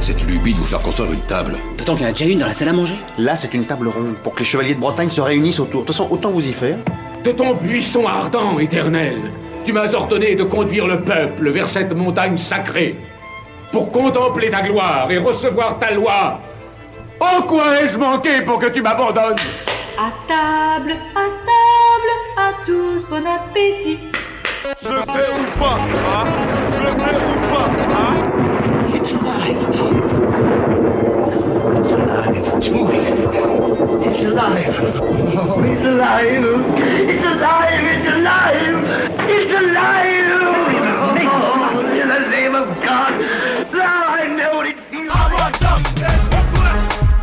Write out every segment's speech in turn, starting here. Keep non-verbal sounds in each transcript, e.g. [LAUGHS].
avec cette lubie de vous faire construire une table D'autant qu'il y en a déjà une dans la salle à manger. Là, c'est une table ronde pour que les chevaliers de Bretagne se réunissent autour. De toute façon, autant vous y faire. De ton buisson ardent, éternel, tu m'as ordonné de conduire le peuple vers cette montagne sacrée pour contempler ta gloire et recevoir ta loi. En quoi ai-je manqué pour que tu m'abandonnes? À table, à table, à tous, bon appétit. Je le fais ou pas? Je le fais ou pas? It's alive. It's moving. It's alive. It's alive. It's alive. It's alive. It's alive. Oh, in the name of God.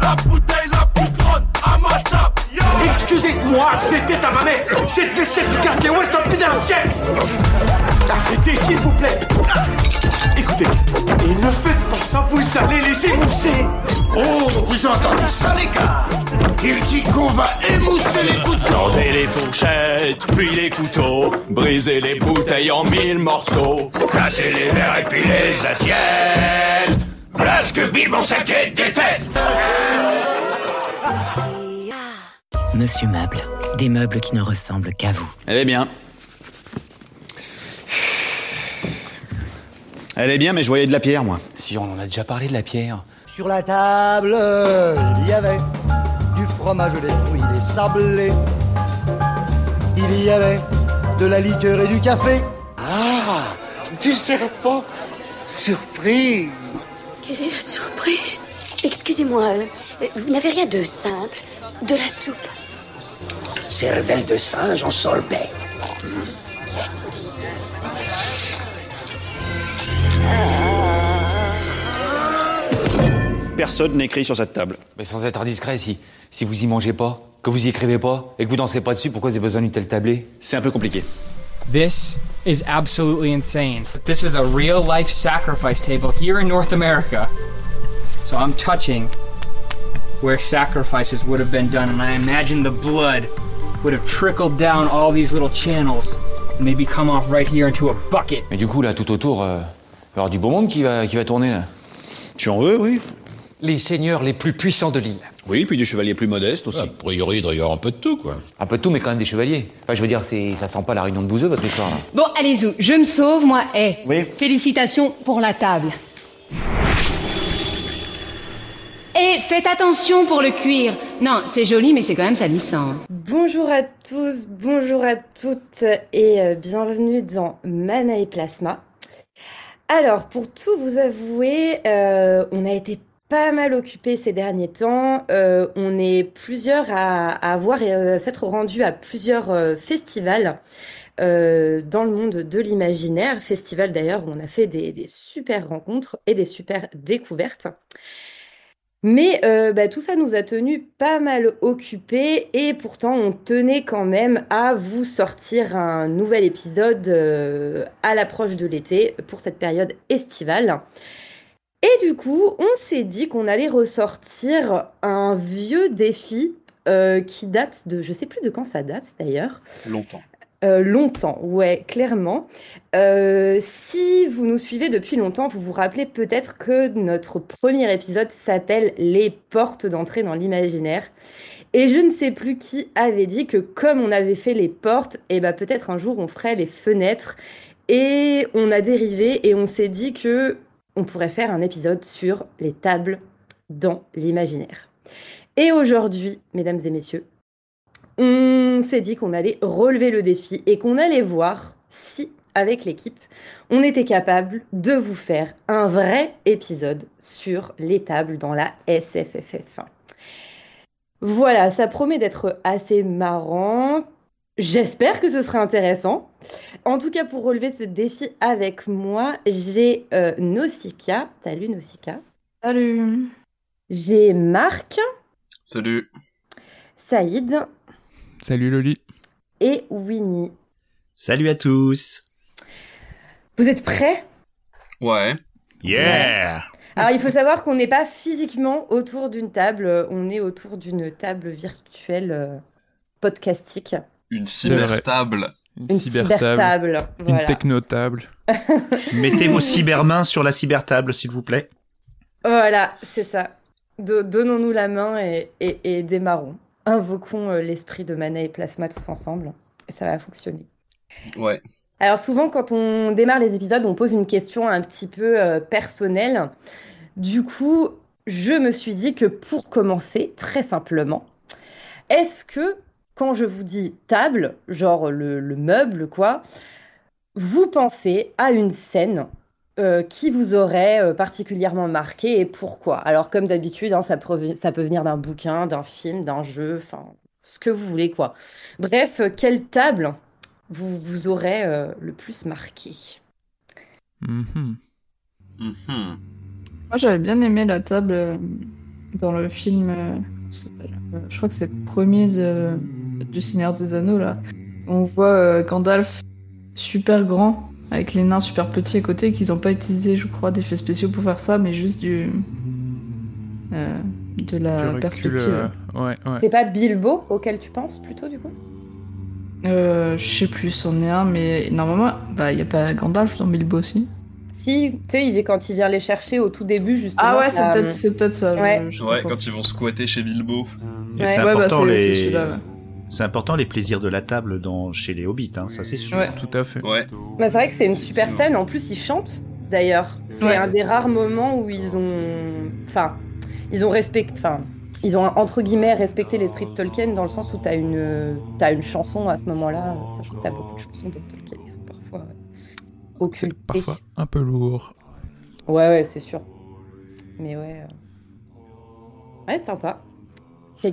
La bouteille la Excusez-moi, c'était à ma mère Cette vaisselle du quartier ouest a plus d'un Arrêtez, s'il vous plaît Écoutez, et ne faites pas ça, vous allez les émousser Oh, vous entendez ça, les gars? Il dit qu'on va émousser les couteaux Tendez les fourchettes, puis les couteaux, brisez les bouteilles en mille morceaux. Casser les verres et puis les assiettes Voilà ce que Bill, mon saquet, déteste Monsieur Meuble, des meubles qui ne ressemblent qu'à vous. Elle est bien. Elle est bien, mais je voyais de la pierre, moi. Si, on en a déjà parlé de la pierre. Sur la table, il y avait du fromage, des fruits, des sablés. Il y avait de la liqueur et du café. Ah, du serpent. Surprise. Quelle est la surprise? Excusez-moi, euh, vous n'avez rien de simple De la soupe Cervelle de singe en solbet. Personne n'écrit sur cette table. Mais sans être indiscret, si, si vous y mangez pas, que vous y écrivez pas, et que vous dansez pas dessus, pourquoi vous avez besoin d'une telle tablée? C'est un peu compliqué. This is absolutely insane. This is a real life sacrifice table here in North America. So I'm touching where sacrifices would have been done, and I imagine the blood would have trickled down all these little channels and maybe come off right here into a bucket. Mais du coup, là, tout autour, euh, il va y avoir du beau monde qui va, qui va tourner, là. Tu en veux, oui Les seigneurs les plus puissants de l'île. Oui, puis des chevaliers plus modestes aussi. A priori, il doit y avoir un peu de tout, quoi. Un peu de tout, mais quand même des chevaliers. Enfin, je veux dire, c'est, ça sent pas la réunion de bouseux, votre histoire, là. Bon, allez-y, je me sauve, moi. Eh, Oui. félicitations pour la table. Et faites attention pour le cuir. Non, c'est joli, mais c'est quand même salissant. Bonjour à tous, bonjour à toutes et euh, bienvenue dans Mana et Plasma. Alors, pour tout vous avouer, euh, on a été pas mal occupés ces derniers temps. Euh, on est plusieurs à, à avoir euh, s'être rendus à plusieurs euh, festivals dans le monde de l'imaginaire. Festival d'ailleurs où on a fait des, super rencontres et des super découvertes. Mais bah, tout ça nous a tenus pas mal occupés et pourtant on tenait quand même à vous sortir un nouvel épisode à l'approche de l'été pour cette période estivale. Et du coup, on s'est dit qu'on allait ressortir un vieux défi euh, qui date de, je sais plus de quand ça date d'ailleurs, Longtemps. euh, longtemps, ouais, clairement. Euh, si vous nous suivez depuis longtemps, vous vous rappelez peut-être que notre premier épisode s'appelle Les portes d'entrée dans l'imaginaire. Et je ne sais plus qui avait dit que comme on avait fait les portes, et ben peut-être un jour on ferait les fenêtres. Et on a dérivé et on s'est dit que on pourrait faire un épisode sur les tables dans l'imaginaire. Et aujourd'hui, mesdames et messieurs, on s'est dit qu'on allait relever le défi et qu'on allait voir si, avec l'équipe, on était capable de vous faire un vrai épisode sur les tables dans la SFFF1. Voilà, ça promet d'être assez marrant. J'espère que ce sera intéressant. En tout cas, pour relever ce défi avec moi, j'ai euh, Nausicaa. Salut Nausicaa. Salut. J'ai Marc, Salut. Saïd Salut Loli. et Winnie. Salut à tous. Vous êtes prêts? Ouais. Yeah. Alors, il faut savoir qu'on n'est pas physiquement autour d'une table, on est autour d'une table virtuelle euh, podcastique. Une cyber-table. Une cybertable, Une voilà. technotable. [LAUGHS] Mettez vos cybermains sur la cybertable, s'il vous plaît. Voilà, c'est ça. Do- Donnons-nous la main et, et, et démarrons. Invoquons euh, l'esprit de Mana et Plasma tous ensemble. Et ça va fonctionner. Ouais. Alors souvent, quand on démarre les épisodes, on pose une question un petit peu euh, personnelle. Du coup, je me suis dit que pour commencer, très simplement, est-ce que quand je vous dis table, genre le, le meuble, quoi, vous pensez à une scène euh, qui vous aurait euh, particulièrement marqué et pourquoi? Alors comme d'habitude, hein, ça peut, ça peut venir d'un bouquin, d'un film, d'un jeu, enfin ce que vous voulez, quoi. Bref, euh, quelle table vous vous aurait euh, le plus marqué? Mhm. Mhm. Moi, j'avais bien aimé la table dans le film. je crois que c'est le premier de, du Seigneur des Anneaux, là. On voit euh, Gandalf super grand, avec les nains super petits à côté, qu'ils n'ont pas utilisé, je crois, d'effets spéciaux pour faire ça, mais juste du. euh, de la Du recul, perspective. euh, ouais, ouais. C'est pas Bilbo auquel tu penses plutôt du coup? Euh, je sais plus, c'en est un, mais normalement, bah, y a pas Gandalf dans Bilbo aussi. Si, tu sais, il vient- quand il vient les chercher au tout début, justement. Ah ouais, c'est peut-être c'est peut-être ça. Ouais. je Ouais, quand ils vont squatter chez Bilbo. Et Ouais. c'est Ouais, bah, important c'est- c'est les. C'est important les plaisirs de la table dans chez les hobbits, hein, ça c'est sûr. Ouais. Tout à fait. Ouais. Bah, c'est vrai que c'est une super scène. En plus, ils chantent d'ailleurs. C'est Ouais. un des rares moments où ils ont. Enfin, ils ont respecté. Enfin, ils ont entre guillemets respecté l'esprit de Tolkien dans le sens où t'as une, t'as une chanson à ce moment-là. Sachant que t'as beaucoup de chansons de Tolkien qui sont parfois C'est occultées. parfois un peu lourd. Ouais, ouais, c'est sûr. Mais ouais. euh. Ouais, c'est sympa.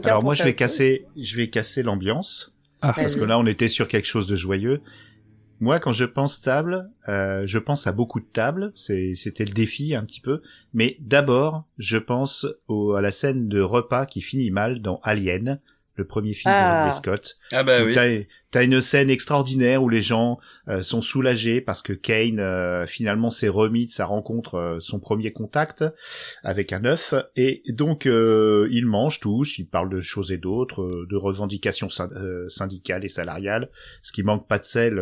Alors moi je vais casser, je vais casser l'ambiance Ah. parce que là on était sur quelque chose de joyeux. Moi quand je pense table, euh, je pense à beaucoup de tables. C'est c'était le défi un petit peu. Mais d'abord je pense au, à la scène de repas qui finit mal dans Alien, le premier film de Ah. Ridley Scott. Ah bah oui. T'as, t'as une scène extraordinaire où les gens euh, sont soulagés parce que Kane euh, finalement s'est remis de sa rencontre, euh, son premier contact avec un œuf, et donc euh, ils mangent tous, ils parlent de choses et d'autres, euh, de revendications euh, syndicales et salariales, ce qui manque pas de sel.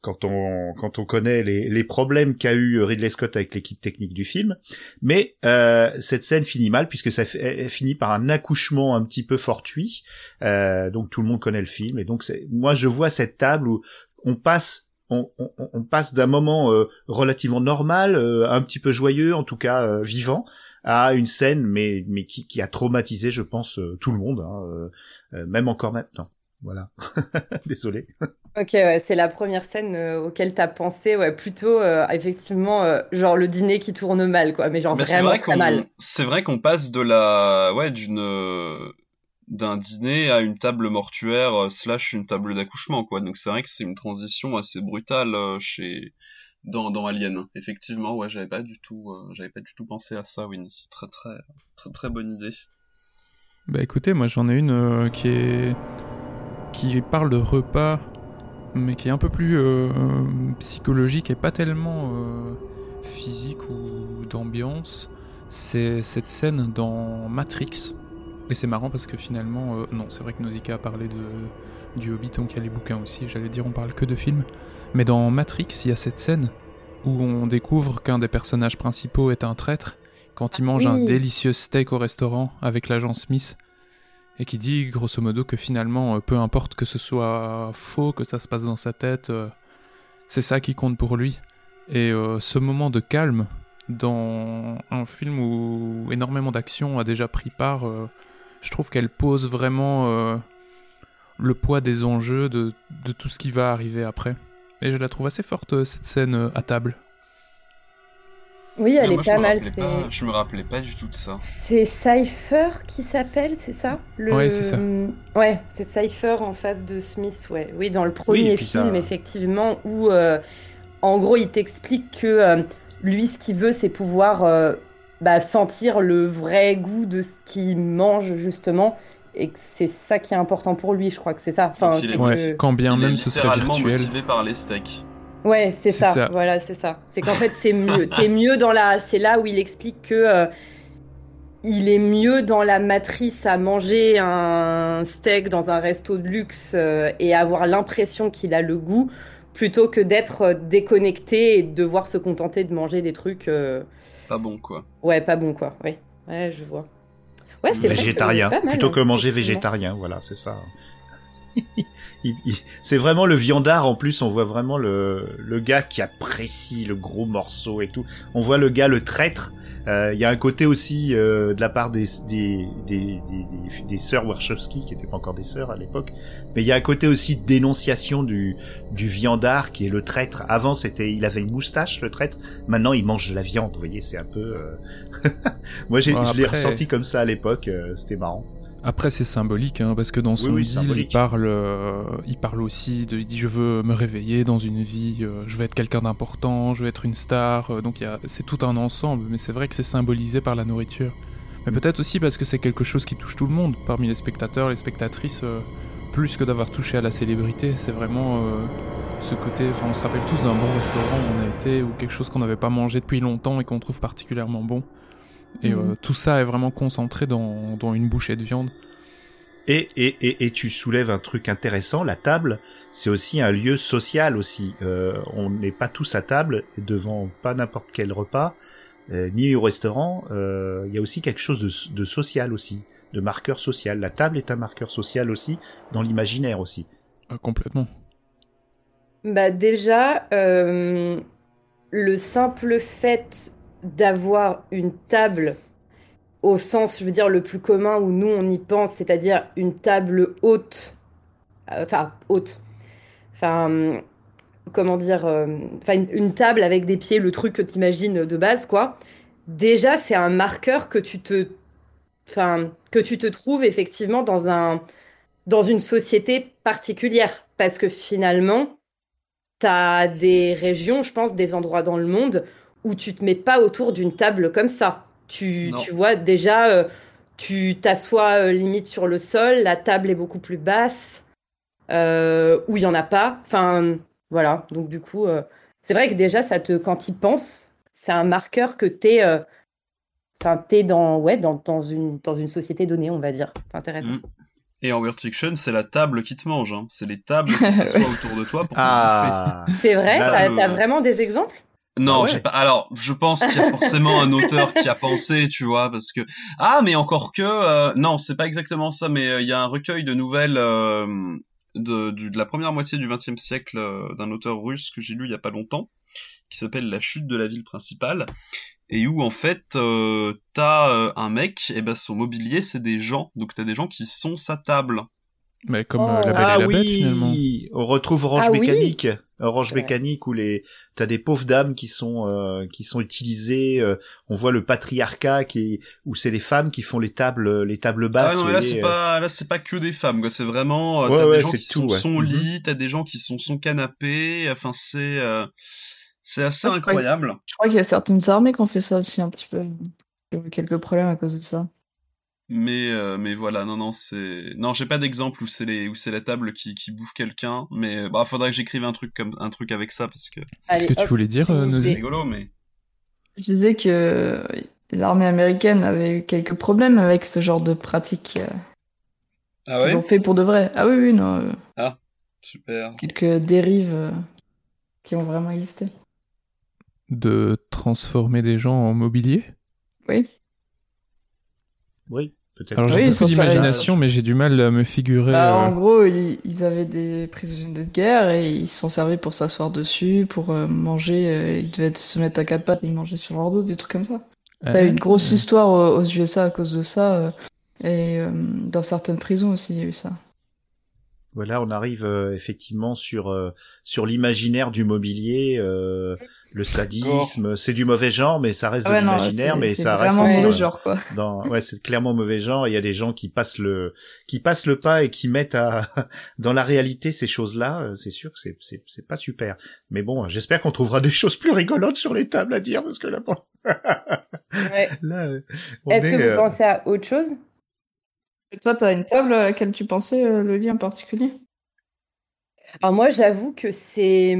Quand on quand on connaît les, les problèmes qu'a eu Ridley Scott avec l'équipe technique du film, mais euh, cette scène finit mal puisque ça finit par un accouchement un petit peu fortuit, euh, donc tout le monde connaît le film et donc moi je vois cette table où on passe on, on, on passe d'un moment euh, relativement normal, euh, un petit peu joyeux, en tout cas euh, vivant, à une scène mais mais qui, qui a traumatisé, je pense, euh, tout le monde, hein, euh, euh, même encore maintenant. Voilà. [LAUGHS] Désolé. Ok, ouais, c'est la première scène euh, auquel t'as pensé, ouais, plutôt euh, effectivement, euh, genre le dîner qui tourne mal, quoi, mais genre Mais vraiment vrai très qu'on mal. c'est vrai qu'on passe de la ouais d'une euh, d'un dîner à une table mortuaire euh, slash une table d'accouchement quoi. Donc c'est vrai que c'est une transition assez brutale euh, chez dans dans Alien. Effectivement, ouais, j'avais pas du tout euh, j'avais pas du tout pensé à ça, Winnie. Très très très très bonne idée. Bah écoutez, moi j'en ai une euh, qui est qui parle de repas, mais qui est un peu plus euh, psychologique et pas tellement euh, physique ou d'ambiance. C'est cette scène dans Matrix. Et c'est marrant parce que finalement, euh, non, c'est vrai que Nausicaa a parlé de, du Hobbit, donc il y a les bouquins aussi. J'allais dire, on parle que de films. Mais dans Matrix, il y a cette scène où on découvre qu'un des personnages principaux est un traître quand il mange un délicieux steak au restaurant avec l'agent Smith et qui dit grosso modo que finalement, euh, peu importe que ce soit faux, que ça se passe dans sa tête, euh, c'est ça qui compte pour lui. Et euh, ce moment de calme dans un film où énormément d'action a déjà pris part, je trouve qu'elle pose vraiment le poids des enjeux de, de tout ce qui va arriver après. Et je la trouve assez forte, cette scène à table. Oui, elle est moi, pas me mal. pas- je me rappelais pas du tout de ça. c'est Cypher qui s'appelle, c'est ça? Le... Ouais, c'est ça. Ouais, c'est Cypher en face de Smith, ouais. Oui, dans le premier ça- film, effectivement, où euh, en gros, il t'explique que euh, lui, ce qu'il veut, c'est pouvoir euh, bah, sentir le vrai goût de ce qu'il mange, justement. Et que c'est ça qui est important pour lui, je crois que c'est ça. Enfin, est- c'est Ouais, que- quand bien Il est même ce serait virtuel. motivé par les steaks. Ouais, c'est ça. ça. Voilà, c'est ça. C'est qu'en fait, c'est mieux. T'es [LAUGHS] mieux dans la. C'est là où il explique que euh, il est mieux dans la matrice à manger un steak dans un resto de luxe euh, et avoir l'impression qu'il a le goût, plutôt que d'être euh, déconnecté et de devoir se contenter de manger des trucs. euh, Pas bon, quoi. Ouais, pas bon quoi. Oui. Ouais, je vois. Ouais, c'est vrai que végétarien, pas mal, plutôt que hein, manger végétarien, voilà, c'est ça. [LAUGHS] C'est vraiment le viandard en plus, on voit vraiment le, le gars qui apprécie le gros morceau et tout. On voit le gars le traître. Euh, Il y a un côté aussi euh, de la part des des des, des, sœurs Warshawski qui n'étaient pas encore des sœurs à l'époque, mais il y a un côté aussi de dénonciation du du viandard qui est le traître. Avant c'était il avait une moustache le traître, maintenant il mange de la viande. Vous voyez, c'est un peu. euh, [LAUGHS] Moi j'ai Bon, je l'ai ressenti comme ça à l'époque, euh, c'était marrant. Après, c'est symbolique, hein, parce que dans son oui, deal, il parle, euh, il parle aussi de, il dit je veux me réveiller dans une vie, euh, je veux être quelqu'un d'important, je veux être une star. euh, donc c'est tout un ensemble, mais c'est vrai que c'est symbolisé par la nourriture. Mais peut-être aussi parce que c'est quelque chose qui touche tout le monde, parmi les spectateurs, les spectatrices, plus que d'avoir touché à la célébrité. C'est vraiment ce côté. Enfin, on se rappelle tous d'un bon restaurant où on a été ou quelque chose qu'on n'avait pas mangé depuis longtemps et qu'on trouve particulièrement bon. Et euh, tout ça est vraiment concentré dans, dans une bouchée de viande. Et, et, et, et tu soulèves un truc intéressant, la table, c'est aussi un lieu social aussi. Euh, on n'est pas tous à table devant pas n'importe quel repas, euh, ni au restaurant. euh, Il y a aussi quelque chose de, de social aussi, de marqueur social. La table est un marqueur social aussi, dans l'imaginaire aussi. complètement. Bah déjà, euh, le simple fait d'avoir une table au sens, je veux dire, le plus commun où nous on y pense, c'est-à-dire une table haute, euh, enfin haute, enfin comment dire, euh, enfin une, table avec des pieds, le truc que tu imagines de base, quoi. Déjà, c'est un marqueur que tu te, enfin que tu te trouves effectivement dans un, dans une société particulière, parce que finalement T'as des régions, je pense, des endroits dans le monde où tu te mets pas autour d'une table comme ça. Tu, tu vois, déjà, euh, tu t'assois euh, limite sur le sol, la table est beaucoup plus basse, euh, où il y en a pas. Enfin, voilà. Donc, du coup, euh, c'est vrai que déjà, ça te, quand y penses, c'est un marqueur que t'es, euh, enfin, t'es dans, ouais, dans, dans une, dans une société donnée, on va dire. C'est intéressant. Mm. Et en Weird Fiction, c'est la table qui te mange. Hein. C'est les tables qui [LAUGHS] s'assoient autour de toi pour te Ah. bouffer. C'est vrai, ça, t'as le- t'as vraiment des exemples? Non, Ah ouais. j'ai pas. Alors, je pense qu'il y a forcément un auteur qui a pensé, tu vois, parce que ah, mais encore que euh, non, c'est pas exactement ça, mais euh, il y a un recueil de nouvelles euh, de, du- de la première moitié du XXe siècle euh, d'un auteur russe que j'ai lu il y a pas longtemps, qui s'appelle La chute de la ville principale, et où en fait t'as un mec, et ben son mobilier c'est des gens, donc t'as des gens qui sont sa table. Mais comme Oh. euh, la Belle ah et la oui, Bête finalement. on retrouve Orange Ah oui. Mécanique. Orange. Mécanique où les t'as des pauvres dames qui sont euh, qui sont utilisées. euh, on voit le patriarcat qui est où c'est les femmes qui font les tables les tables Ah basses. ouais, non, là c'est euh. pas là c'est pas que des femmes quoi, c'est vraiment euh, Ouais, t'as ouais, des gens qui tout, sont ouais. son Mhm. lit, t'as des gens qui sont son canapé, enfin c'est euh, c'est assez Ah, incroyable. Je crois qu'il y a certaines armées qui ont fait ça aussi un petit peu. Il y a eu quelques problèmes à cause de ça. Mais euh, mais voilà, non non, c'est non, j'ai pas d'exemple où c'est les où c'est la table qui qui bouffe quelqu'un, mais bah faudrait que j'écrive un truc comme un truc avec ça parce que Qu'est-ce que tu voulais dire, euh, c'est rigolo mais Je disais que l'armée américaine avait eu quelques problèmes avec ce genre de pratique. euh, Ah qu'ils ont fait pour de vrai. Ah oui, oui, non. euh, Ah, super. quelques dérives euh, qui ont vraiment existé. De transformer des gens en mobilier? Oui. Oui, peut-être. Alors j'ai Oui, beaucoup d'imagination, mais j'ai du mal à me figurer. Bah, euh, En gros, ils, ils avaient des prisonniers de guerre et ils s'en servaient pour s'asseoir dessus, pour euh, manger. euh, ils devaient se mettre à quatre pattes et ils mangeaient sur leur dos, des trucs comme ça. T'as euh, eu une grosse histoire euh, aux USA à cause de ça. euh, et euh, dans certaines prisons aussi, il y a eu ça. Voilà, on arrive euh, effectivement sur euh, sur l'imaginaire du mobilier, euh, le sadisme. C'est du mauvais genre, mais ça reste Ah ouais, de l'imaginaire, c'est- mais ça reste vraiment aussi mauvais dans- genre, quoi. [LAUGHS] Dans, ouais, c'est clairement mauvais genre. Il y a des gens qui passent le qui passent le pas et qui mettent à [LAUGHS] dans la réalité ces choses-là. euh, C'est sûr que c'est c'est c'est pas super. Mais bon, j'espère qu'on trouvera des choses plus rigolotes sur les tables à dire parce que là, bon, [LAUGHS] Ouais. là, euh, on Est-ce que vous euh, pensez à autre chose? Et toi, t'as une table à laquelle tu pensais, euh, le lit en particulier? Alors moi, j'avoue que c'est,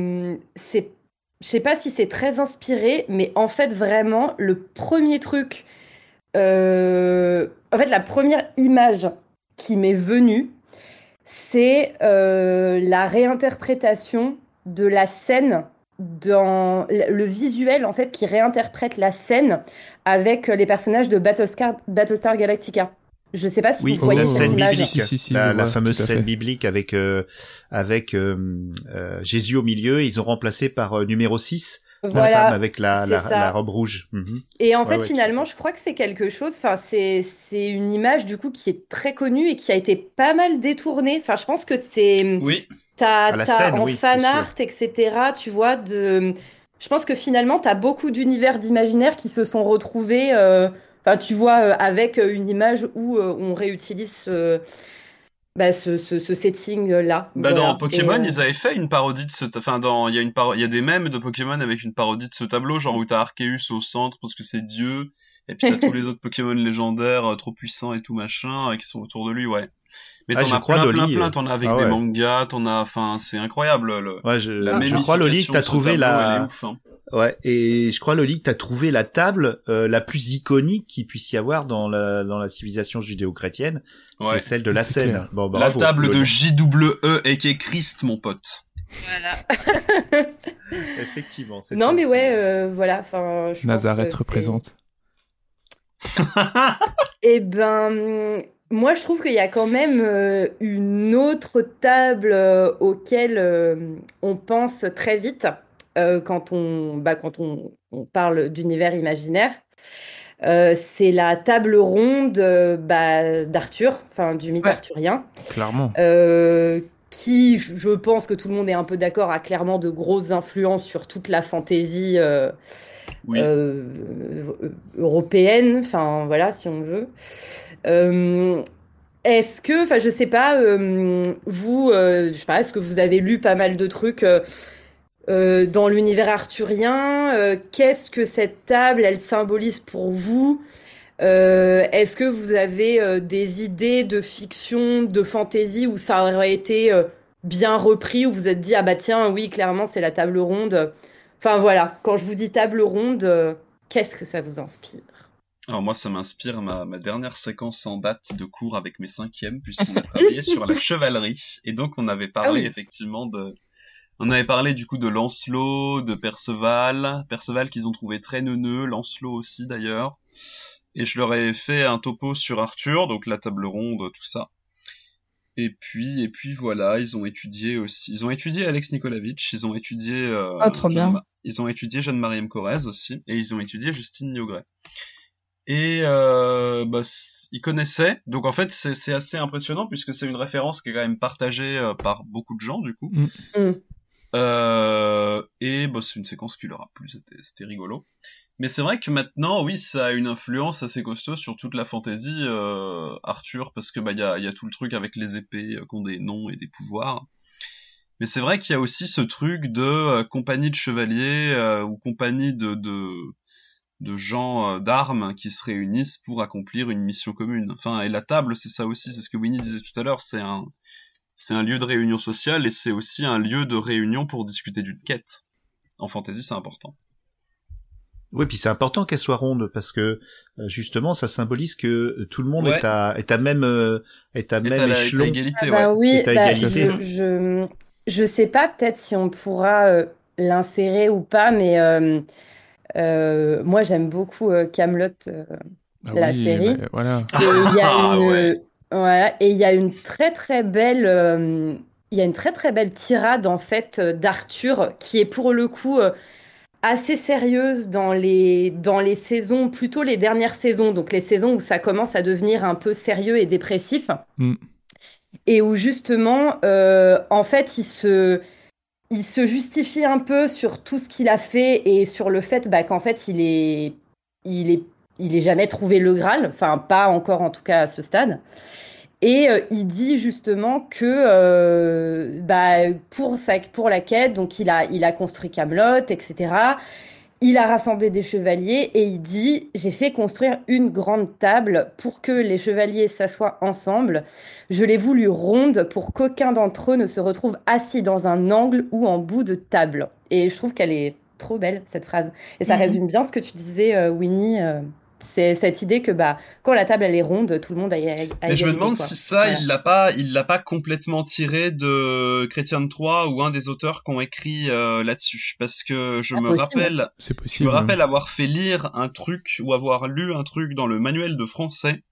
c'est, je sais pas si c'est très inspiré, mais en fait vraiment le premier truc, euh, en fait la première image qui m'est venue, c'est euh, la réinterprétation de la scène dans le visuel en fait qui réinterprète la scène avec les personnages de Battlestar, Battlestar Galactica. Je sais pas si oui, vous voyez la cette scène image. biblique, Si, si, si, la, la vois, fameuse scène biblique avec euh, avec euh, euh, Jésus au milieu. Ils ont remplacé par euh, numéro 6 la femme avec la, robe rouge. Mhm. Et en Ouais, fait, ouais, finalement, je crois que c'est quelque chose. Enfin, c'est c'est une image du coup qui est très connue et qui a été pas mal détournée. Enfin, je pense que c'est Oui. t'as en oui, fan art, etc. Tu vois de. Je pense que finalement, t'as beaucoup d'univers d'imaginaire qui se sont retrouvés. euh, Enfin, tu vois, euh, avec euh, une image où euh, on réutilise ce, bah, ce, ce, ce setting-là. Bah, Voilà. dans Pokémon, Et, ils avaient fait une parodie de ce, enfin, dans, il y a une paro... il y a des mèmes de Pokémon avec une parodie de ce tableau, genre où t'as Arceus au centre parce que c'est Dieu, et puis t'as [LAUGHS] tous les autres Pokémon légendaires trop puissants et tout machin, qui sont autour de lui, ouais. Mais Ah, t'en as crois, plein, Loli, plein, plein, euh, t'en as avec ah des ouais. mangas, t'en as, enfin, c'est incroyable, le, Ouais, je, la je crois Loli que t'as trouvé la. ouf, hein. Ouais, et je crois Loli que t'as trouvé la table euh, la plus iconique qu'il puisse y avoir dans la dans la civilisation judéo-chrétienne, Ouais. c'est celle de la scène. Bon, La bravo. table de. JWE et qui est Christ, mon pote. [LAUGHS] Effectivement, c'est Non, ça, mais ouais, euh, voilà. Enfin, je pense Nazareth représente. [LAUGHS] Eh ben, moi, je trouve qu'il y a quand même euh, une autre table euh, auquel euh, on pense très vite euh, quand on, bah, quand on, on parle d'univers imaginaire. Euh, c'est la table ronde euh, bah, d'Arthur, enfin du mythe Ouais. arthurien, Clairement. euh, qui, je pense que tout le monde est un peu d'accord, a clairement de grosses influences sur toute la fantaisie euh, Oui. euh, européenne, enfin voilà, si on veut. Euh, est-ce que, enfin, je sais pas, euh, vous, euh, je sais pas, est-ce que vous avez lu pas mal de trucs dans l'univers arthurien Qu'est-ce que cette table, elle symbolise pour vous? Est-ce que vous avez des idées de fiction, de fantasy où ça aurait été bien repris, où vous vous êtes dit, ah bah tiens, oui, clairement, c'est la table ronde? Enfin voilà, quand je vous dis table ronde, qu'est-ce que ça vous inspire? Alors moi, ça m'inspire ma, ma dernière séquence en date de cours avec mes cinquièmes, puisqu'on a [LAUGHS] travaillé sur la chevalerie, et donc on avait parlé Ah oui. effectivement de... On avait parlé du coup de Lancelot, de Perceval, Perceval qu'ils ont trouvé très neuneux, Lancelot aussi d'ailleurs, et je leur ai fait un topo sur Arthur, donc la table ronde, tout ça. Et puis, et puis voilà, ils ont étudié aussi, ils ont étudié Alex Nikolavitch, ils ont étudié, euh, Ah, trop bien. Jeanne- ils ont étudié Jeanne-Marie M. Corrèze aussi, et ils ont étudié Justine Niogret. Et euh, bah, c- ils connaissaient, donc en fait c'est c'est assez impressionnant puisque c'est une référence qui est quand même partagée euh, par beaucoup de gens du coup. Mm. Mm. Euh, et bah, c'est une séquence qui leur a plu, c'était c'était rigolo. Mais c'est vrai que maintenant, oui, ça a une influence assez costaud sur toute la fantasy euh, Arthur, parce que bah il y a, il y a tout le truc avec les épées euh, qui ont des noms et des pouvoirs. Mais c'est vrai qu'il y a aussi ce truc de euh, compagnie de chevaliers euh, ou compagnie de, de, de gens euh, d'armes qui se réunissent pour accomplir une mission commune. Enfin, et la table, c'est ça aussi, c'est ce que Winnie disait tout à l'heure, c'est un, c'est un lieu de réunion sociale et c'est aussi un lieu de réunion pour discuter d'une quête. En fantasy, c'est important. Oui, puis c'est important qu'elle soit ronde parce que euh, justement, ça symbolise que tout le monde Ouais. est à est à même euh, est à Et même la- échelon. égalité, Ah bah ouais. oui, Est à bah, égalité. je, je, je sais pas peut-être si on pourra euh, l'insérer ou pas, mais euh, moi j'aime beaucoup euh, Camelot, euh, Ah la oui, série. bah, voilà. [LAUGHS] Et il y a Ah, une, ouais. voilà, et il y a une très très belle, euh, il y a une très très belle tirade en fait euh, d'Arthur qui est pour le coup euh, assez sérieuse dans les dans les saisons, plutôt les dernières saisons, donc les saisons où ça commence à devenir un peu sérieux et dépressif, Mm. et où justement, euh, en fait, il se il se justifie un peu sur tout ce qu'il a fait et sur le fait bah, qu'en fait il est il est il est jamais trouvé le Graal, enfin pas encore en tout cas à ce stade. Et euh, il dit justement que euh, bah, pour sa pour la quête, donc il a il a construit Camelot, etc. Il a rassemblé des chevaliers et il dit j'ai fait construire une grande table pour que les chevaliers s'assoient ensemble. Je l'ai voulu ronde pour qu'aucun d'entre eux ne se retrouve assis dans un angle ou en bout de table. Et je trouve qu'elle est trop belle cette phrase et ça Mhm. résume bien ce que tu disais euh, Winnie euh, c'est cette idée que bah quand la table elle est ronde, tout le monde a, a Mais je me demande si ça, il l'a pas, il l'a pas complètement tiré de Chrétien de Troyes ou un des auteurs qui ont écrit euh, là-dessus, parce que je Ah, me possible. rappelle, C'est je possible. me rappelle avoir fait lire un truc ou avoir lu un truc dans le manuel de français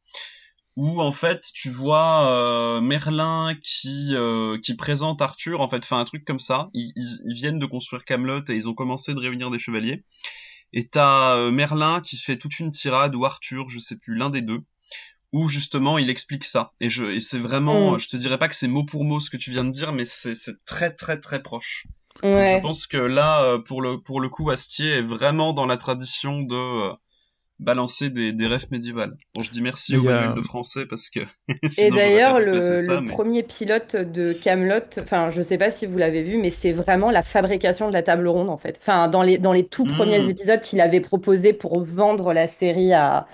où en fait tu vois euh, Merlin qui euh, qui présente Arthur en fait fait un truc comme ça. Ils, ils, ils viennent de construire Camelot et ils ont commencé de réunir des chevaliers et t'as euh, Merlin qui fait toute une tirade ou Arthur je sais plus l'un des deux où justement il explique ça et je et c'est vraiment Mm. je te dirais pas que c'est mot pour mot ce que tu viens de dire mais c'est très très très proche Donc, Ouais. je pense que là euh, pour le pour le coup Astier est vraiment dans la tradition de euh, balancer des, des rêves médiévales. Bon, je dis merci au manuel de français parce que [LAUGHS] Et d'ailleurs, le, placer ça, le mais- premier pilote de Camelot, enfin, je sais pas si vous l'avez vu, mais c'est vraiment la fabrication de la table ronde en fait. Enfin, dans les dans les tout premiers Mm. épisodes qu'il avait proposé pour vendre la série à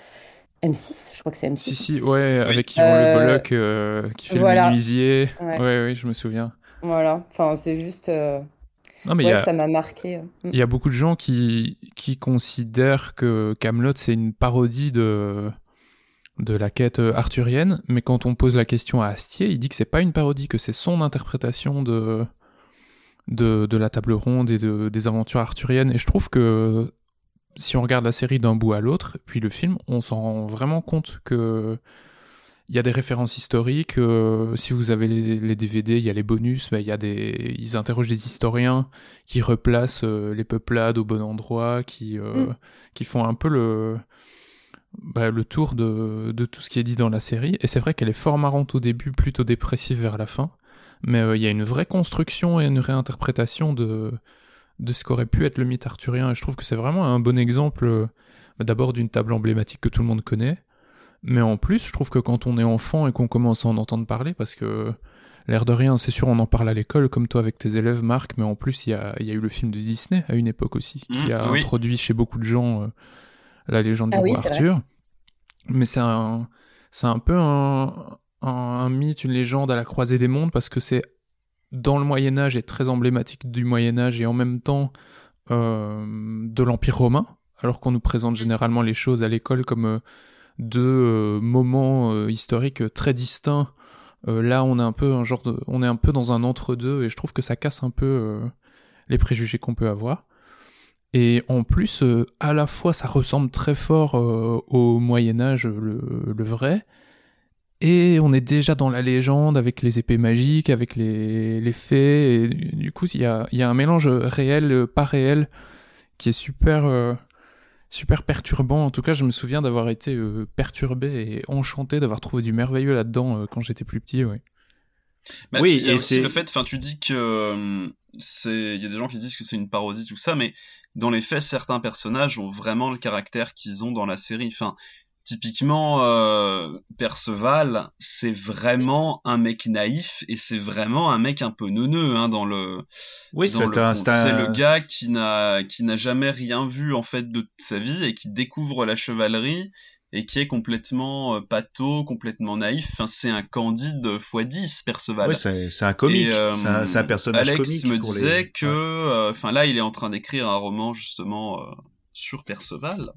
M6, je crois que c'est M6. Si, si, ouais, avec Yvon Euh, Le Bolloc euh, qui fait voilà. le menuisier. Ouais. Ouais, ouais, je me souviens. Voilà. Enfin, c'est juste. Euh, Non, mais il ouais, y a- ça m'a marqué. Mm. Il y a beaucoup de gens qui, qui considèrent que Camelot c'est une parodie de, de la quête euh, arthurienne, mais quand on pose la question à Astier, il dit que c'est pas une parodie, que c'est son interprétation de, de, de la table ronde et de, des aventures arthuriennes. Et je trouve que si on regarde la série d'un bout à l'autre, puis le film, on s'en rend vraiment compte que il y a des références historiques. euh, si vous avez les, les DVD, il y a les bonus. mais il y a des, ils interrogent des historiens qui replacent euh, les peuplades au bon endroit, qui euh, Mm. qui font un peu le bah, le tour de, de tout ce qui est dit dans la série. Et c'est vrai qu'elle est fort marrante au début, plutôt dépressive vers la fin. Mais il y a une vraie construction et une réinterprétation de de ce qu'aurait pu être le mythe arthurien. Et je trouve que c'est vraiment un bon exemple, d'abord d'une table emblématique que tout le monde connaît, mais en plus, je trouve que quand on est enfant et qu'on commence à en entendre parler, parce que l'air de rien, c'est sûr, on en parle à l'école, comme toi avec tes élèves, Marc, mais en plus, il y a, y a eu le film de Disney à une époque aussi, qui Mmh, a oui. introduit chez beaucoup de gens euh, la légende Ah du oui, roi vrai. Arthur. Mais c'est un, c'est un peu un, un, un mythe, une légende à la croisée des mondes, parce que c'est dans le Moyen Âge et très emblématique du Moyen Âge et en même temps euh, de l'Empire romain, alors qu'on nous présente généralement les choses à l'école comme euh, deux euh, moments euh, historiques très distincts. Euh, là, on est un peu un genre de, on est un peu dans un entre-deux et je trouve que ça casse un peu les préjugés qu'on peut avoir. Et en plus, à la fois, ça ressemble très fort au Moyen Âge, le, vrai, et on est déjà dans la légende avec les épées magiques, avec les, les fées. Et du coup, il y a, y a un mélange réel, pas réel, qui est super, super perturbant. En tout cas, je me souviens d'avoir été euh, perturbé et enchanté d'avoir trouvé du merveilleux là-dedans euh, quand j'étais plus petit. Ouais. Bah, Oui, et aussi c'est- le fait, enfin, tu dis que euh, c'est, il y a des gens qui disent que c'est une parodie, tout ça, mais dans les faits, certains personnages ont vraiment le caractère qu'ils ont dans la série. Enfin, typiquement, euh, Perceval, c'est vraiment un mec naïf et c'est vraiment un mec un peu neuneux, hein, dans le. Oui, c'est le un- c'est le gars qui n'a, qui n'a jamais rien vu en fait de sa vie et qui découvre la chevalerie et qui est complètement euh, pâteau, complètement naïf. Enfin, c'est un Candide x 10, Perceval. Oui, c'est c'est un comique. Euh, C'est un- un personnage Alex comique me pour les- disait que, euh, enfin là, il est en train d'écrire un roman justement euh, sur Perceval.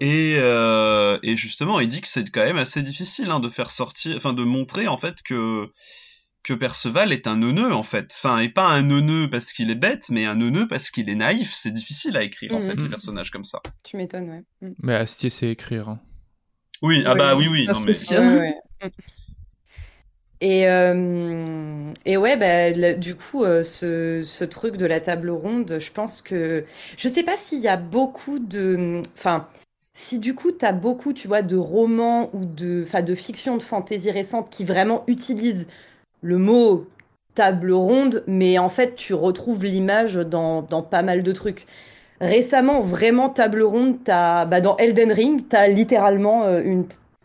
Et, euh, et justement, il dit que c'est quand même assez difficile hein, de faire sortir, enfin de montrer en fait que que Perceval est un neuneu en fait. Enfin, et pas un neuneu parce qu'il est bête, mais un neuneu parce qu'il est naïf. C'est difficile à écrire en Mhm. fait les Mhm. personnages comme ça. Tu m'étonnes, ouais. Mm. Mais Astier sait écrire. hein. Oui, ah bah oui, oui, non mais. Ouais, ouais. Mm. Et, euh, et ouais, bah, là, du coup, euh, ce, ce truc de la table ronde, je pense que. Je sais pas s'il y a beaucoup de. Enfin, si du coup, tu as beaucoup, tu vois, de romans ou de, de fiction de fantaisie récente qui vraiment utilisent le mot table ronde, mais en fait, tu retrouves l'image dans, pas mal de trucs. Récemment, vraiment, table ronde, bah, dans Elden Ring, t'as littéralement euh,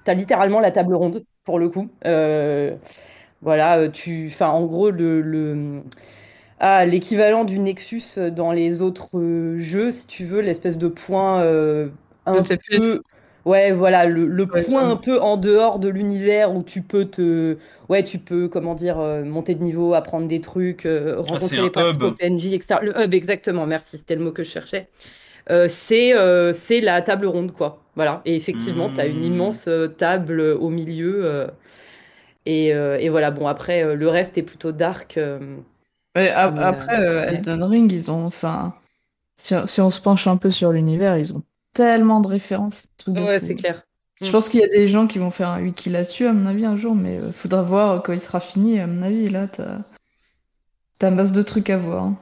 littéralement la table ronde, pour le coup. Euh, voilà, euh, tu, en gros, le, ah, l'équivalent du Nexus dans les autres jeux, si tu veux, l'espèce de point un peu, ouais, voilà, le, le Ouais, point ça. un peu en dehors de l'univers où tu peux te, ouais, tu peux, comment dire, euh, monter de niveau, apprendre des trucs, euh, c'est rencontrer les principaux. PNJ, etc. Le hub, exactement, merci, c'était le mot que je cherchais. euh, c'est euh, c'est la table ronde, quoi. Voilà. Et effectivement, tu as une Mmh. immense euh, table euh, au milieu. euh, et, euh, et voilà, bon, après, euh, le reste est plutôt dark. euh, Ouais, après, euh, euh, Elden Ring, ils ont, enfin, si, si on se penche un peu sur l'univers, ils ont tellement de références. de Ouais, c'est clair. Je Mm. pense qu'il y a des gens qui vont faire un wiki là-dessus, à mon avis, un jour, mais euh, faudra voir quand il sera fini, à mon avis. Là, t'as t'as masse de trucs à voir. hein.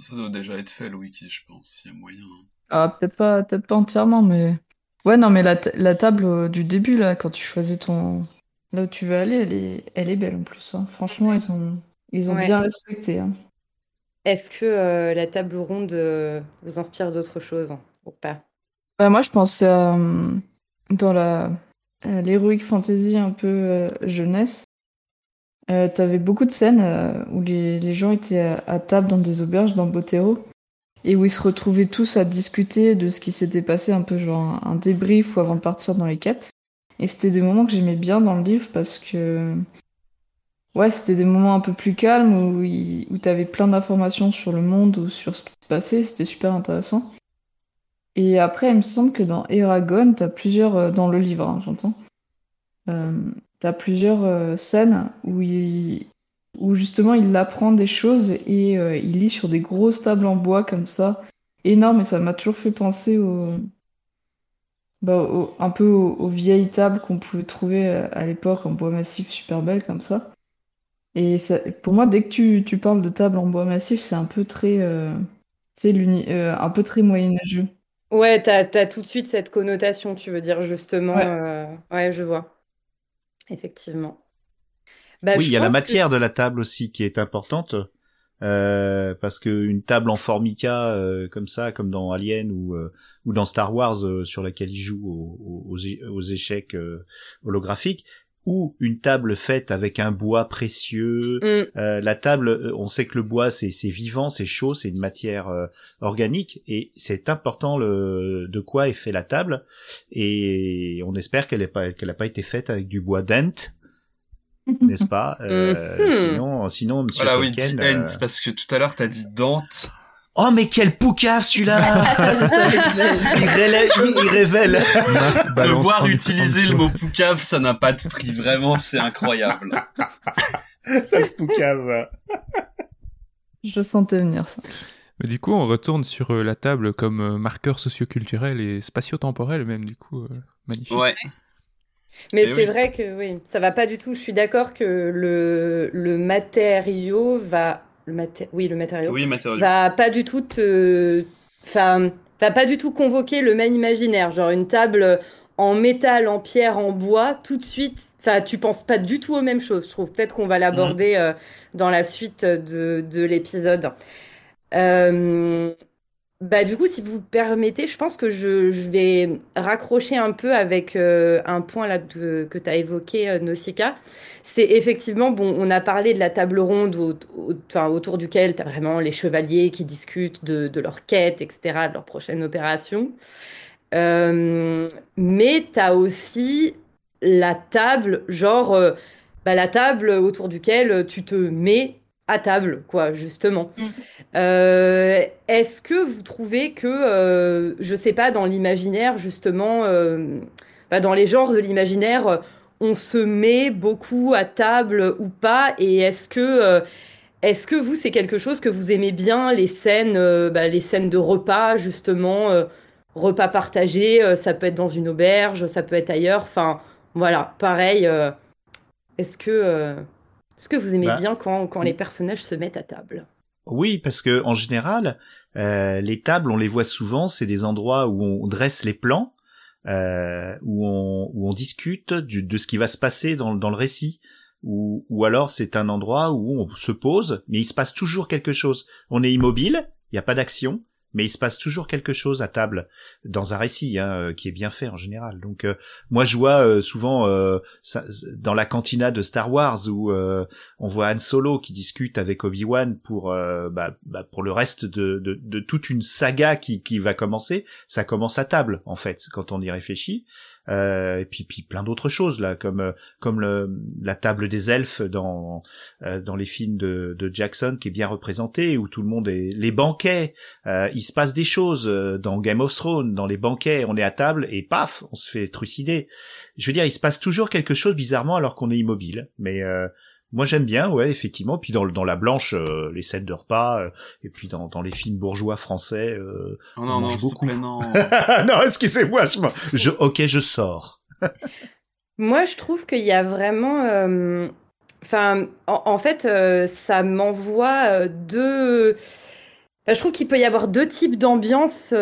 Ça doit déjà être fait, le wiki, je pense, il y a moyen. hein. Ah, peut-être pas, peut-être pas entièrement, mais. Ouais, non, mais la, ta- la table euh, du début, là, quand tu choisis ton. Là où tu veux aller, elle est, elle est belle en plus. hein. Franchement, ils ont, ils ont Ouais. bien respecté. hein. Est-ce que euh, la table ronde euh, vous inspire d'autres choses ou pas? Bah, moi, je pensais à, euh, dans la à l'heroic fantasy un peu euh, jeunesse. Euh, t'avais beaucoup de scènes euh, où les, les gens étaient à, table dans des auberges dans Botero et où ils se retrouvaient tous à discuter de ce qui s'était passé, un peu genre un, débrief ou avant de partir dans les quêtes. Et c'était des moments que j'aimais bien dans le livre parce que ouais, c'était des moments un peu plus calmes où, où t'avais plein d'informations sur le monde ou sur ce qui se passait. C'était super intéressant. Et après, il me semble que dans Eragon, t'as plusieurs, euh, dans le livre, hein, j'entends, euh, t'as plusieurs euh, scènes où, il, où justement il apprend des choses et il lit sur des grosses tables en bois comme ça, énormes, et ça m'a toujours fait penser au, bah, un peu aux, vieilles tables qu'on pouvait trouver à l'époque en bois massif super belles comme ça. Et ça, pour moi, dès que tu, tu parles de table en bois massif, c'est un peu très, tu un peu très moyenâgeux. Ouais, t'as, t'as tout de suite cette connotation, tu veux dire justement. Ouais. euh, ouais, je vois. Effectivement. Bah, oui, je il y a la pense que- matière de la table aussi qui est importante. Euh, parce que une table en formica euh, comme ça, comme dans Alien ou euh, ou dans Star Wars euh, sur laquelle il joue aux, aux, aux échecs euh, holographiques, ou une table faite avec un bois précieux. Mm. Euh, la table, euh, on sait que le bois c'est c'est vivant, c'est chaud, c'est une matière euh, organique et c'est important le de quoi est fait la table et on espère qu'elle est pas qu'elle a pas été faite avec du bois dent [LAUGHS] n'est-ce pas? Euh, Mhm. Sinon, sinon, Monsieur Voilà, oui, Tolkien. dit euh, Ent, parce que tout à l'heure, t'as dit Dante. Oh mais quel poucave celui-là [LAUGHS] [LAUGHS] il, révèle, il révèle. De voir utiliser le mot poucave, ça n'a pas de prix. Vraiment, c'est incroyable. [LAUGHS] Sale poucave. Je sentais venir ça. Mais du coup, on retourne sur euh, la table comme euh, marqueur socioculturel et spatio-temporel même, du coup, euh, magnifique. Ouais. Mais Eh c'est oui. vrai que oui, ça va pas du tout. Je suis d'accord que le, le matériau va. Le maté- oui, le matériau. Oui, matériau. Va pas du tout te. Enfin, va pas du tout convoquer le même imaginaire. Genre une table en métal, en pierre, en bois, tout de suite. Enfin, tu penses pas du tout aux mêmes choses, je trouve. Peut-être qu'on va l'aborder euh, dans la suite de, de l'épisode. Euh, bah, du coup, si vous permettez, je pense que je, vais raccrocher un peu avec euh, un point là que tu as évoqué, euh, Nausicaa. C'est effectivement, bon, on a parlé de la table ronde enfin, autour duquel tu as vraiment les chevaliers qui discutent de, de leur quête, etc., de leur prochaine opération. Euh, mais tu as aussi la table, genre euh, bah, la table autour duquel tu te mets à table, quoi, justement. Euh, Est-ce que vous trouvez que, euh, je sais pas, dans l'imaginaire, justement, euh, bah, dans les genres de l'imaginaire, euh, on se met beaucoup à table ou pas? Et est-ce que, est-ce que vous, c'est quelque chose que vous aimez bien, les scènes, bah, les scènes de repas, justement, repas partagés, ça peut être dans une auberge, ça peut être ailleurs, enfin, voilà, pareil. est-ce que, est-ce que vous aimez Bah, bien quand, quand les personnages se mettent à table. Oui, parce que en général, euh, les tables, on les voit souvent, c'est des endroits où on dresse les plans, euh, où on où on discute du, de ce qui va se passer dans, dans le récit, ou ou alors c'est un endroit où on se pose, mais il se passe toujours quelque chose. On est immobile, il n'y a pas d'action, mais il se passe toujours quelque chose à table dans un récit hein, euh, qui est bien fait en général. Donc euh, moi je vois euh, souvent dans la cantina de Star Wars où on voit Han Solo qui discute avec Obi-Wan pour euh, bah, bah, pour le reste de toute une saga qui, qui va commencer. Ça commence à table en fait quand on y réfléchit. Euh, et puis puis plein d'autres choses là, comme euh, comme le, la table des elfes dans euh, dans les films de, de Jackson qui est bien représenté, où tout le monde est les banquets, il se passe des choses dans Game of Thrones, dans les banquets, on est à table et paf, on se fait trucider. Je veux dire, il se passe toujours quelque chose bizarrement alors qu'on est immobile, mais moi j'aime bien, ouais, effectivement. Puis dans, dans la blanche, euh, les scènes de repas, euh, et puis dans, dans les films bourgeois français, euh, oh non, on non, mange beaucoup. Plaît, non. [LAUGHS] non, excusez-moi, je, je, ok, je sors. Moi, je trouve qu'il y a vraiment, enfin, en, en, fait, ça m'envoie deux. Enfin, je trouve qu'il peut y avoir deux types d'ambiances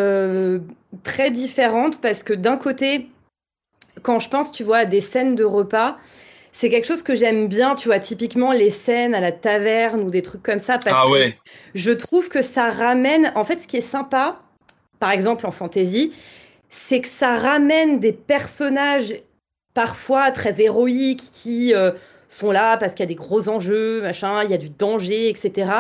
très différentes parce que d'un côté, quand je pense, tu vois, à des scènes de repas c'est quelque chose que j'aime bien, tu vois, typiquement les scènes à la taverne ou des trucs comme ça. Parce ah ouais. Que je trouve que ça ramène. En fait, ce qui est sympa, par exemple en fantasy, c'est que ça ramène des personnages parfois très héroïques qui euh, sont là parce qu'il y a des gros enjeux, machin, il y a du danger, etc.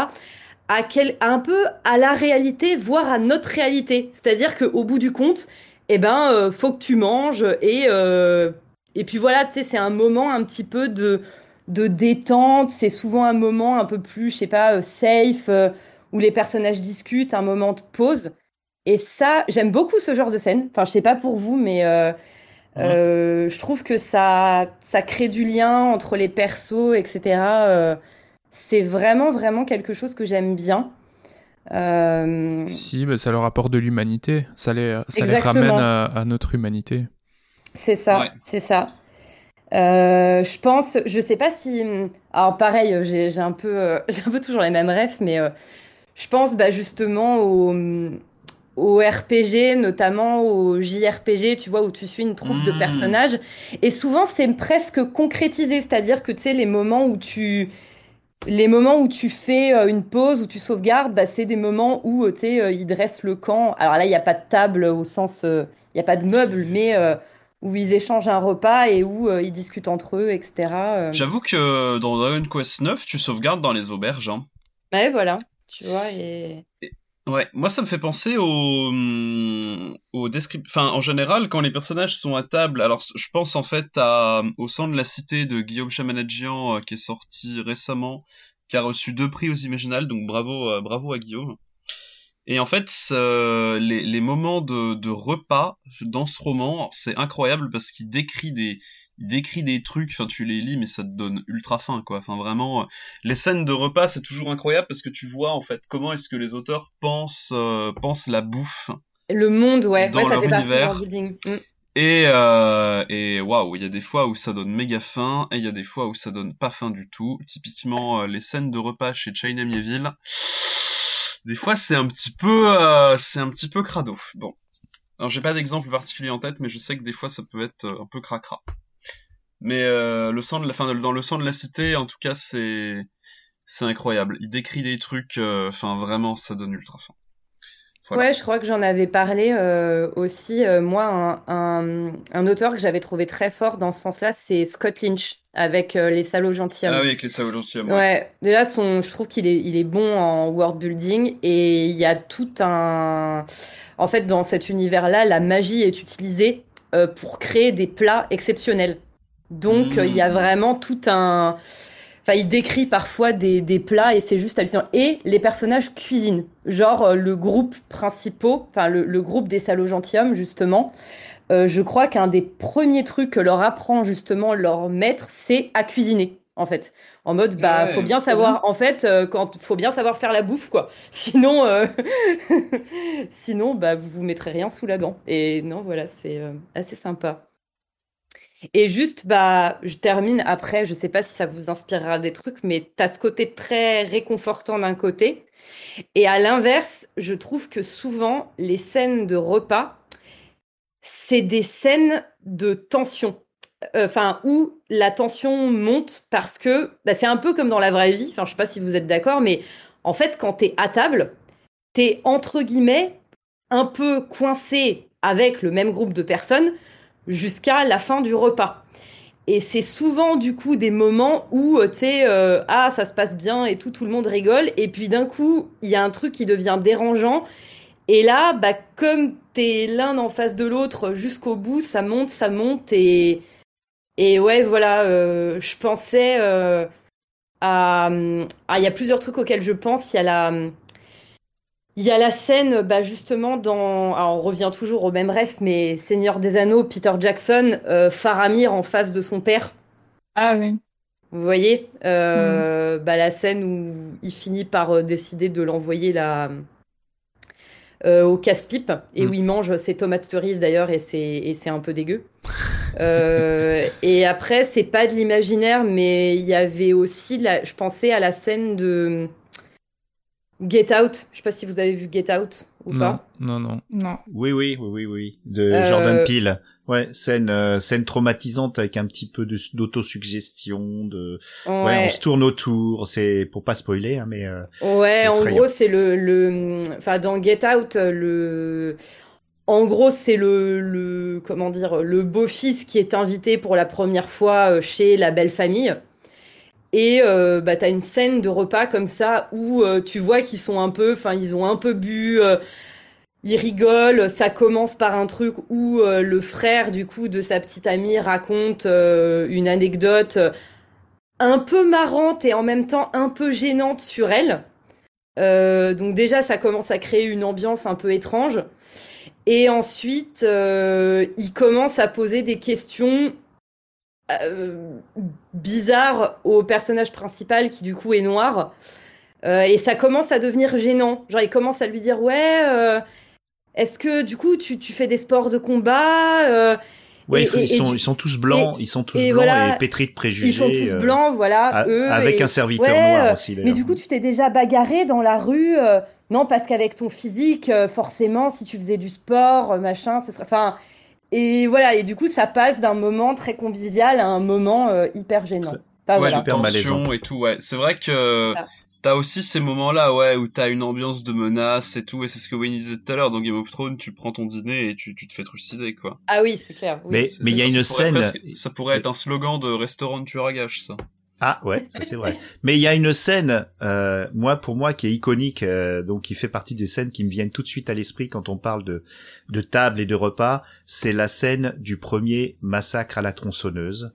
À quel, un peu à la réalité, voire à notre réalité. C'est-à-dire qu'au bout du compte, eh ben, euh, faut que tu manges et euh, et puis voilà, tu sais, c'est un moment un petit peu de, de détente. C'est souvent un moment un peu plus, je sais pas, euh, safe, euh, où les personnages discutent, un moment de pause. Et ça, j'aime beaucoup ce genre de scène. Enfin, je sais pas pour vous, mais euh, euh, je trouve que ça, ça crée du lien entre les persos, etc. Euh, c'est vraiment, vraiment quelque chose que j'aime bien. Si, mais ça leur apporte de l'humanité. Ça les, ça les ramène à, à notre humanité. C'est ça, ouais. c'est ça. Euh, je pense, je sais pas si. Alors, pareil, j'ai un, peu, euh, [LAUGHS] un peu toujours les mêmes rêves, mais euh, je pense bah, justement au, au, RPG, notamment au JRPG, tu vois, où tu suis une troupe mmh. de personnages. Et souvent, c'est presque concrétisé, c'est-à-dire que tu sais, les moments où tu. Les moments où tu fais une pause, où tu sauvegardes, bah, c'est des moments où tu sais, ils dressent le camp. Alors là, il n'y a pas de table au sens. Il n'y a pas de meubles, mais où ils échangent un repas et où euh, ils discutent entre eux, etc. Euh. J'avoue que dans Dragon Quest 9, tu sauvegardes dans les auberges. Hein. Ouais, voilà, tu vois, et... et... Ouais, moi ça me fait penser au, au descript... Enfin, en général, quand les personnages sont à table, alors je pense en fait à... au sang de la cité de Guillaume Chamanadjian euh, qui est sorti récemment, qui a reçu deux prix aux Imaginales, donc bravo, euh, bravo à Guillaume. Et en fait, euh, les, les, moments de, de, repas dans ce roman, c'est incroyable parce qu'il décrit des, il décrit des trucs. Enfin, tu les lis, mais ça te donne ultra faim, quoi. Enfin, vraiment, les scènes de repas, c'est toujours incroyable parce que tu vois en fait comment est-ce que les auteurs pensent, euh, pensent la bouffe. Le monde, ouais, dans ouais, ça leur fait partie de leur building. Mm. Et, euh, et waouh, il y a des fois où ça donne méga faim et il y a des fois où ça donne pas faim du tout. Typiquement, euh, les scènes de repas chez China Mieville des fois c'est un petit peu euh, c'est un petit peu crado. Bon. Alors j'ai pas d'exemple particulier en tête, mais je sais que des fois ça peut être euh, un peu cracra. Mais euh, le sang de la fin dans le sang de la cité, en tout cas, c'est c'est incroyable. Il décrit des trucs, euh, enfin vraiment, ça donne ultra faim. Voilà. Ouais, je crois que j'en avais parlé euh, aussi. Euh, moi, un, un, un, auteur que j'avais trouvé très fort dans ce sens-là, c'est Scott Lynch avec euh, Les Salauds Gentilshommes. Ah oui, avec Les Salauds Gentilshommes. Ouais. ouais. Déjà, son, je trouve qu'il est, il est bon en world building et il y a tout un. En fait, dans cet univers-là, la magie est utilisée pour créer des plats exceptionnels. Donc, mmh. il y a vraiment tout un. Enfin, il décrit parfois des, des plats et c'est juste hallucinant. Et les personnages cuisinent. Genre euh, le groupe principal, enfin le, le, groupe des salauds gentilshommes, justement. Euh, je crois qu'un des premiers trucs que leur apprend justement leur maître, c'est à cuisiner. En fait, en mode bah ouais, faut bien savoir. En fait, euh, quand faut bien savoir faire la bouffe quoi. [LAUGHS] Sinon, euh... [LAUGHS] sinon bah vous vous mettrez rien sous la dent. Et non voilà, c'est euh, assez sympa. Et juste, bah, je termine après, je sais pas si ça vous inspirera des trucs, mais t'as ce côté très réconfortant d'un côté. Et à l'inverse, je trouve que souvent, les scènes de repas, c'est des scènes de tension. Enfin, euh, où la tension monte parce que bah, c'est un peu comme dans la vraie vie. Enfin, je sais pas si vous êtes d'accord, mais en fait, quand t'es à table, t'es entre guillemets un peu coincé avec le même groupe de personnes jusqu'à la fin du repas. Et c'est souvent du coup des moments où tu sais euh, ah ça se passe bien et tout tout le monde rigole et puis d'un coup il y a un truc qui devient dérangeant Et là, bah, comme t'es l'un en face de l'autre jusqu'au bout, ça monte, ça monte et et ouais, voilà, euh, je pensais euh, à, ah, il y a plusieurs trucs auxquels je pense. Il y a la il y a la scène, bah justement, dans. Alors, on revient toujours au même rêve, mais Seigneur des Anneaux, Peter Jackson, euh, Faramir en face de son père. Ah oui. Vous voyez euh, bah, La scène où il finit par euh, décider de l'envoyer la... euh, au casse-pipe, et où il mange ses tomates cerises d'ailleurs, et c'est et c'est un peu dégueu. Euh, et après, c'est pas de l'imaginaire, mais il y avait aussi, la... je pensais à la scène de Get Out. Je sais pas si vous avez vu Get Out ou Non, pas. non, non. Non. Oui, oui, oui, oui, oui. De Euh, Jordan Peele. Ouais, scène, euh, scène traumatisante avec un petit peu d'autosuggestion, de. Ouais. Ouais. on se tourne autour. C'est pour pas spoiler, hein, mais. euh, Ouais, en gros, c'est le, le, enfin, dans Get Out, le, en gros, c'est le, le, comment dire, le beau-fils qui est invité pour la première fois chez la belle famille. Et euh, bah, t'as une scène de repas comme ça où euh, tu vois qu'ils sont un peu, enfin, ils ont un peu bu, euh, ils rigolent. Ça commence par un truc où euh, le frère, du coup, de sa petite amie raconte euh, une anecdote un peu marrante et en même temps un peu gênante sur elle. Donc déjà, ça commence à créer une ambiance un peu étrange. Et ensuite, il commence à poser des questions euh, bizarres au personnage principal qui du coup est noir. Euh, et ça commence à devenir gênant. Genre, il commence à lui dire, ouais, euh, est-ce que du coup tu, tu fais des sports de combat Ouais, et- et- ils sont, ils sont tous blancs, ils sont tous blancs voilà, et pétris de préjugés. Ils sont tous blancs, voilà, eux. avec un serviteur Ouais, noir aussi, Mais du coup, tu t'es déjà bagarré dans la rue. non, parce qu'avec ton physique, forcément, si tu faisais du sport, machin, ce serait. Enfin. Et voilà, et du coup, ça passe d'un moment très convivial à un moment euh, hyper gênant. Enfin, ouais, voilà. de tension et tout, ouais. C'est vrai que t'as aussi ces moments-là, ouais, où t'as une ambiance de menace et tout, et c'est ce que Wayne disait tout à l'heure, dans Game of Thrones, tu prends ton dîner et tu, tu te fais trucider, quoi. Ah oui, c'est clair. oui. Mais, mais il y a une scène. presque- ça pourrait être un slogan de restaurant de tueur à gages, ça. Ah ouais, ça c'est vrai. Mais il y a une scène, euh, moi pour moi qui est iconique, euh, donc qui fait partie des scènes qui me viennent tout de suite à l'esprit quand on parle de de table et de repas. C'est la scène du premier massacre à la tronçonneuse,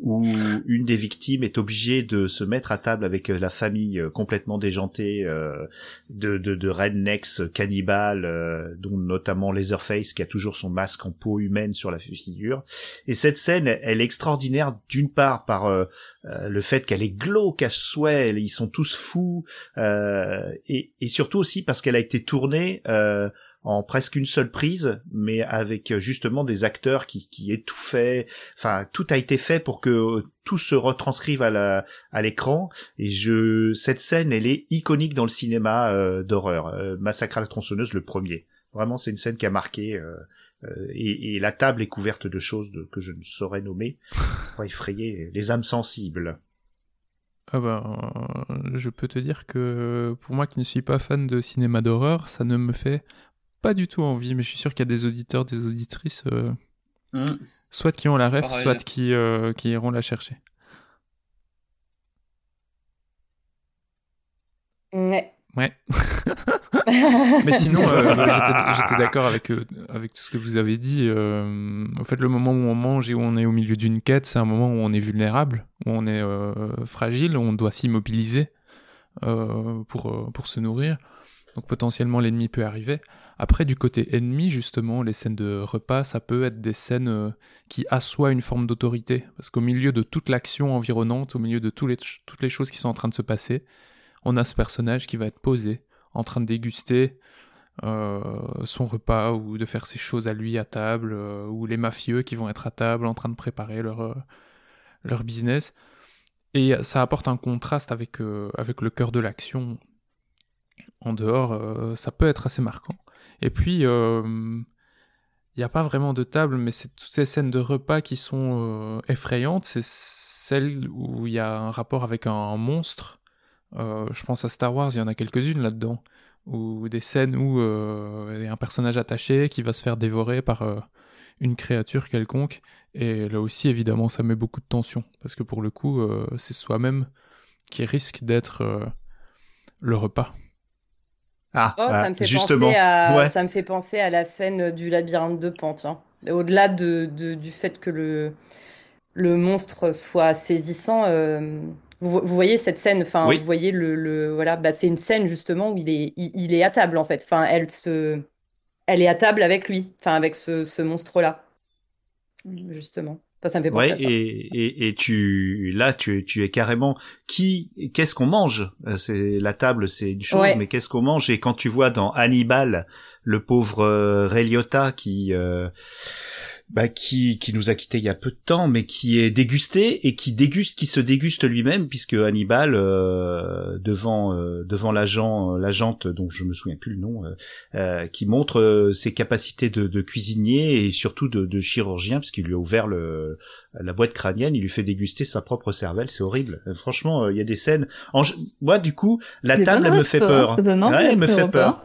où une des victimes est obligée de se mettre à table avec euh, la famille euh, complètement déjantée euh, de de, de rednecks cannibales, euh, dont notamment Leatherface qui a toujours son masque en peau humaine sur la figure. Et cette scène, elle est extraordinaire d'une part par euh, euh, le fait qu'elle est glauque à souhait, ils sont tous fous, euh, et, et surtout aussi parce qu'elle a été tournée euh, en presque une seule prise, mais avec euh, justement des acteurs qui, qui étouffaient. Enfin, tout a été fait pour que tout se retranscrive à à l'écran. Et je cette scène, elle est iconique dans le cinéma euh, d'horreur. Euh, Massacre à la tronçonneuse, le premier. Vraiment, c'est une scène qui a marqué. euh, et, et la table est couverte de choses de- que je ne saurais nommer pour [LAUGHS] effrayer les âmes sensibles. Ah ben, euh, je peux te dire que pour moi qui ne suis pas fan de cinéma d'horreur, ça ne me fait pas du tout envie, mais je suis sûr qu'il y a des auditeurs, des auditrices, euh, Mm. soit qui ont la ref, Pareil. soit qui, euh, qui iront la chercher. Ouais. Ouais. [LAUGHS] Mais sinon, euh, [LAUGHS] j'étais- d'accord avec, euh, avec tout ce que vous avez dit. Euh, en fait, le moment où on mange et où on est au milieu d'une quête, c'est un moment où on est vulnérable, où on est euh, fragile, où on doit s'immobiliser euh, pour, euh, pour se nourrir. Donc potentiellement, l'ennemi peut arriver. Après, du côté ennemi, justement, les scènes de repas, ça peut être des scènes euh, qui assoient une forme d'autorité. Parce qu'au milieu de toute l'action environnante, au milieu de les, toutes les choses qui sont en train de se passer, on a ce personnage qui va être posé, en train de déguster euh, son repas ou de faire ses choses à lui à table, euh, ou les mafieux qui vont être à table en train de préparer leur, euh, leur business. Et ça apporte un contraste avec, avec le cœur de l'action. En dehors, ça peut être assez marquant. Et puis, il n'y a pas vraiment de table, mais c'est toutes ces scènes de repas qui sont effrayantes. C'est celles où il y a un rapport avec un monstre. Euh, je pense à Star Wars, il y en a quelques-unes là-dedans. Ou des scènes où euh, il y a un personnage attaché qui va se faire dévorer par euh, une créature quelconque. Et là aussi, évidemment, ça met beaucoup de tension. Parce que pour le coup, c'est soi-même qui risque d'être le repas. Ah, Oh, ça ah, me fait justement. penser à, Ouais. ça me fait penser à la scène du labyrinthe de Pan, tiens. Au-delà de, de- du fait que le, le monstre soit saisissant, euh, vous, vous voyez cette scène, enfin, Oui. vous voyez le, le- voilà, bah, c'est une scène justement où il est, il, il est à table en fait. Enfin, elle se, elle est à table avec lui, enfin, avec ce, ce monstre-là, justement. Enfin, ça me fait penser Ouais, à ça. et, et, et tu là tu, tu es carrément qui qu'est-ce qu'on mange? Euh, C'est la table, c'est une chose, Ouais. mais qu'est-ce qu'on mange? Et quand tu vois dans Hannibal le pauvre euh, Ray Liotta qui euh, bah, qui qui nous a quitté il y a peu de temps, mais qui est dégusté et qui déguste, qui se déguste lui-même, puisque Hannibal euh, devant euh, devant l'agent l'agente dont je me souviens plus le nom, euh, euh, qui montre euh, ses capacités de, cuisinier et surtout de, de chirurgien, parce qu'il lui a ouvert le la boîte crânienne, il lui fait déguster sa propre cervelle, c'est horrible. Euh, franchement, euh, il y a des scènes. En... Moi, du coup, la table elle me fait hein, peur. ça donne envie Ouais, elle me fait peur.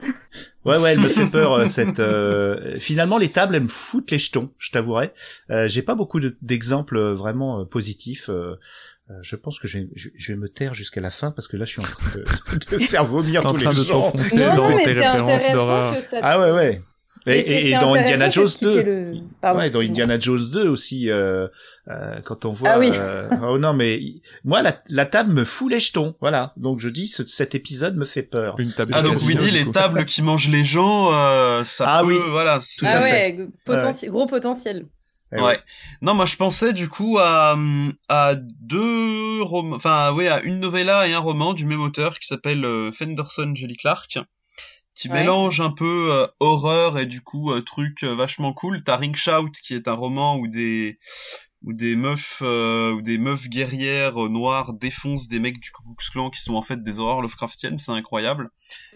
Ouais, ouais, elle me fait peur euh, [LAUGHS] cette. euh, Finalement, les tables, elles me foutent les jetons. Je t'avouerai. Euh, J'ai pas beaucoup de- d'exemples vraiment euh, positifs. euh, euh, je pense que je vais, je, je vais me taire jusqu'à la fin parce que là, je suis en train de, [LAUGHS] de faire vomir en tous train les de gens. t'enfoncer dans mais tes c'est références intéressant d'horreur. Ah ouais, ouais. Et, et- et dans Indiana Jones d'expliquer 2. le- Pardon, ouais, dans. Indiana Jones 2 aussi, euh, euh, quand on voit. Ah oui. euh, oh non, mais moi, la, la table me fout les jetons. Voilà. Donc je dis, ce- cet épisode me fait peur. Une table Ah donc Winnie, les tables qui mangent les gens, euh, ça Ah peut, oui, voilà. c'est- Ah ouais, potentiel- gros potentiel. Eh ouais. Non, moi je pensais du coup à à deux romans, enfin oui, à une novella et un roman du même auteur qui s'appelle euh, Fenderson Jelly Clark, qui Ouais. mélange un peu euh, horreur et du coup euh, truc euh, vachement cool. T'as Ring Shout qui est un roman où des où des meufs où des meufs guerrières noires défoncent des mecs du Ku Klux Klan qui sont en fait des horreurs Lovecraftiennes, c'est incroyable.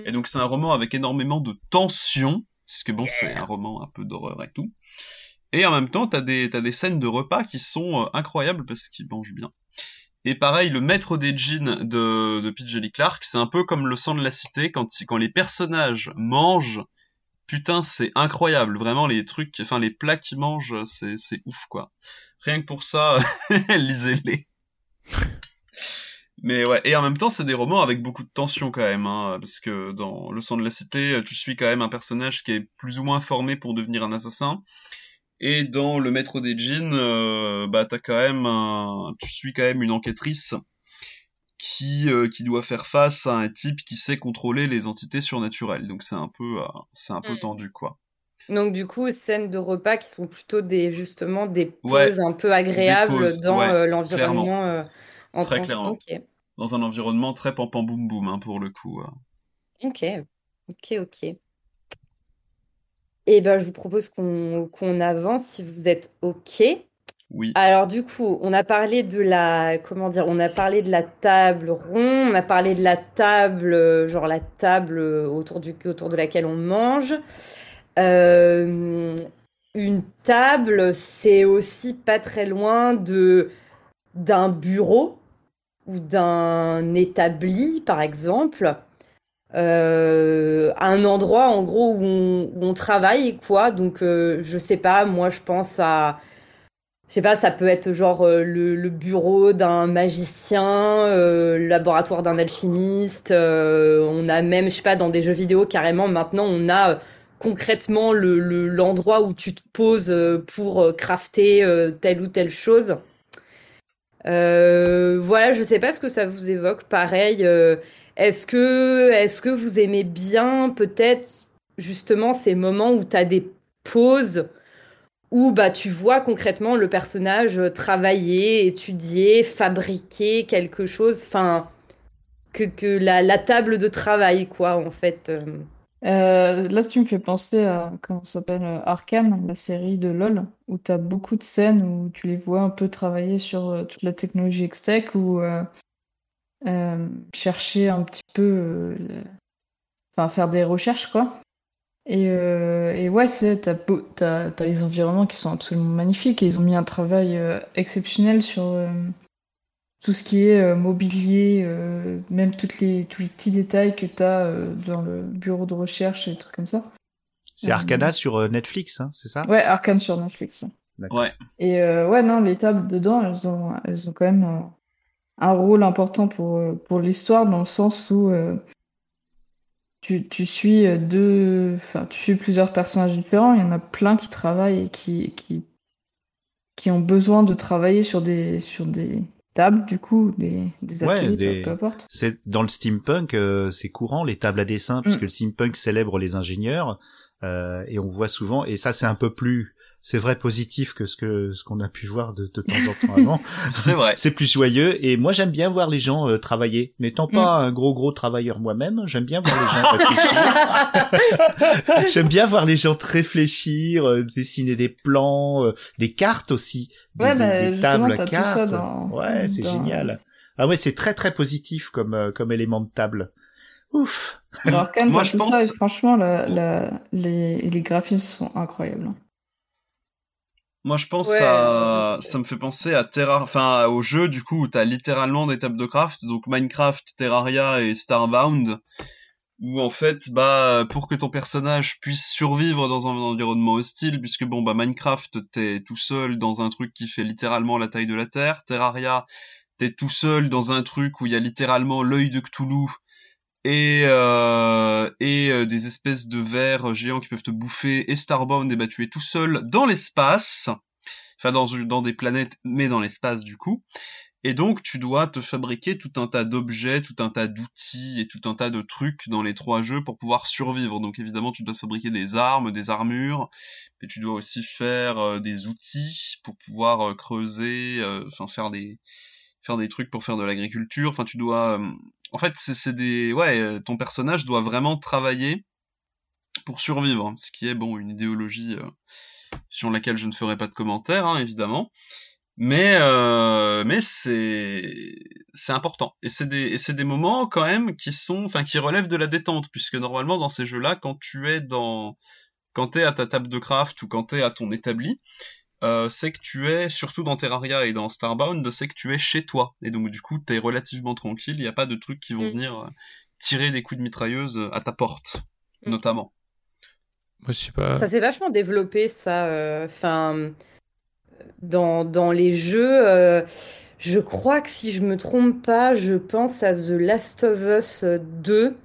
Et donc c'est un roman avec énormément de tension, parce que bon c'est un roman un peu d'horreur et tout. Et en même temps, t'as des, t'as des scènes de repas qui sont incroyables parce qu'ils mangent bien. Et pareil, le maître des jeans de, de Pete Jelly Clark, c'est un peu comme le sang de la cité, quand, quand les personnages mangent, putain, c'est incroyable. Vraiment, les trucs, enfin, les plats qu'ils mangent, c'est, c'est ouf, quoi. Rien que pour ça, [LAUGHS] lisez-les. Mais ouais, et en même temps, c'est des romans avec beaucoup de tension quand même, hein, parce que dans Le sang de la cité, tu suis quand même un personnage qui est plus ou moins formé pour devenir un assassin. Et dans Le Maître des Djinns, euh, bah t'as quand même un, tu suis quand même une enquêtrice qui euh, qui doit faire face à un type qui sait contrôler les entités surnaturelles. Donc c'est un peu euh, c'est un peu Mm. tendu quoi. Donc du coup, scènes de repas qui sont plutôt des justement des pauses Ouais, un peu agréables pauses, dans ouais, euh, l'environnement euh, en Très clairement. Dans un environnement très pam pam boum boum hein, pour le coup. ok, ok, ok. Et ben, je vous propose qu'on qu'on avance si vous êtes ok. Oui. Alors du coup, on a parlé de la comment dire, on a parlé de la table ronde, on a parlé de la table, euh, genre la table euh, autour du autour de laquelle on mange. Euh, une table, c'est aussi pas très loin de d'un bureau ou d'un établi, par exemple. Euh, un endroit en gros où on, travaille quoi donc euh, je sais pas moi je pense à je sais pas ça peut être genre euh, le, bureau d'un magicien euh, le laboratoire d'un alchimiste on a même je sais pas dans des jeux vidéo carrément maintenant on a concrètement le le- l'endroit où tu te poses pour crafter telle ou telle chose voilà, je sais pas ce que ça vous évoque. Pareil, est-ce que, est-ce que vous aimez bien peut-être justement ces moments où tu as des pauses où bah tu vois concrètement le personnage travailler, étudier, fabriquer quelque chose, enfin que, que la, la table de travail quoi en fait. euh. Euh, là, tu me fais penser à, comment s'appelle, euh, Arkham, la série de LoL, où tu as beaucoup de scènes où tu les vois un peu travailler sur euh, toute la technologie X-Tech euh, euh, chercher un petit peu, euh, enfin faire des recherches, quoi. Et, euh, et ouais, c'est, t'as, t'as les environnements qui sont absolument magnifiques et ils ont mis un travail euh, exceptionnel sur euh, tout ce qui est euh, mobilier, euh, même toutes les, tous les petits détails que t'as euh, dans le bureau de recherche et des trucs comme ça. C'est Euh, Arcana sur Netflix, hein, c'est ça? Ouais, Arcane sur Netflix. ouais. Et euh, ouais, non, les tables dedans, elles ont, elles ont quand même euh, un rôle important pour, euh, pour l'histoire, dans le sens où euh, tu, tu suis euh, deux, enfin, tu suis plusieurs personnages différents. Il y en a plein qui travaillent et qui, qui, qui ont besoin de travailler sur des, sur des tables, du coup, des, des Ouais, ateliers, des- peu, importe. c'est dans le steampunk, euh, c'est courant les tables à dessin puisque Mm. le steampunk célèbre les ingénieurs euh, et on voit souvent et ça c'est un peu plus c'est vrai positif que ce que ce qu'on a pu voir de, de temps en temps avant. [LAUGHS] C'est vrai. c'est plus joyeux et moi j'aime bien voir les gens euh, travailler. N'étant pas Mm. un gros gros travailleur moi-même, j'aime bien voir les gens réfléchir. [LAUGHS] j'aime bien voir les gens réfléchir, euh, dessiner des plans, euh, des cartes aussi, des, Ouais, des- bah, des justement, tables à t'as tout ça cartes. dans- ouais, c'est dans- génial. Ah ouais, c'est très très positif comme euh, comme élément de table. Ouf. Alors, quand Moi, Moi, je tout pense- ça, franchement, la, la, les, les graphismes sont incroyables. Moi, je pense Ouais, à, ça me fait penser à Terra, enfin, au jeu, du coup, où t'as littéralement des tables de craft, donc Minecraft, Terraria et Starbound, où en fait, bah, pour que ton personnage puisse survivre dans un environnement hostile, puisque bon, bah, Minecraft, t'es tout seul dans un truc qui fait littéralement la taille de la Terre, Terraria, t'es tout seul dans un truc où il y a littéralement l'œil de Cthulhu, et euh, et euh, des espèces de vers géants qui peuvent te bouffer et Starbound et bah tu es tout seul dans l'espace. Enfin dans des planètes mais dans l'espace du coup. Et donc tu dois te fabriquer tout un tas d'objets tout un tas d'outils et tout un tas de trucs dans les trois jeux pour pouvoir survivre. Donc évidemment tu dois fabriquer des armes des armures et tu dois aussi faire euh, des outils pour pouvoir euh, creuser euh, enfin faire des faire des trucs pour faire de l'agriculture. Enfin, tu dois. euh, En fait, c'est des. Ouais, euh, ton personnage doit vraiment travailler pour survivre, hein, ce qui est bon une idéologie euh, sur laquelle je ne ferai pas de commentaires, hein, évidemment. Mais euh, mais c'est c'est important et c'est des et des moments quand même qui sont enfin qui relèvent de la détente puisque normalement dans ces jeux-là quand tu es dans quand t'es à ta table de craft ou quand t'es à ton établi euh, c'est que tu es, surtout dans Terraria et dans Starbound, c'est que tu es chez toi. Et donc du coup, t'es relativement tranquille, il n'y a pas de trucs qui vont venir euh, tirer des coups de mitrailleuse euh, à ta porte, notamment. Moi, je sais pas. Ça s'est vachement développé, ça. euh, Enfin, dans, dans les jeux, euh, je crois que si je me trompe pas, je pense à The Last of Us 2.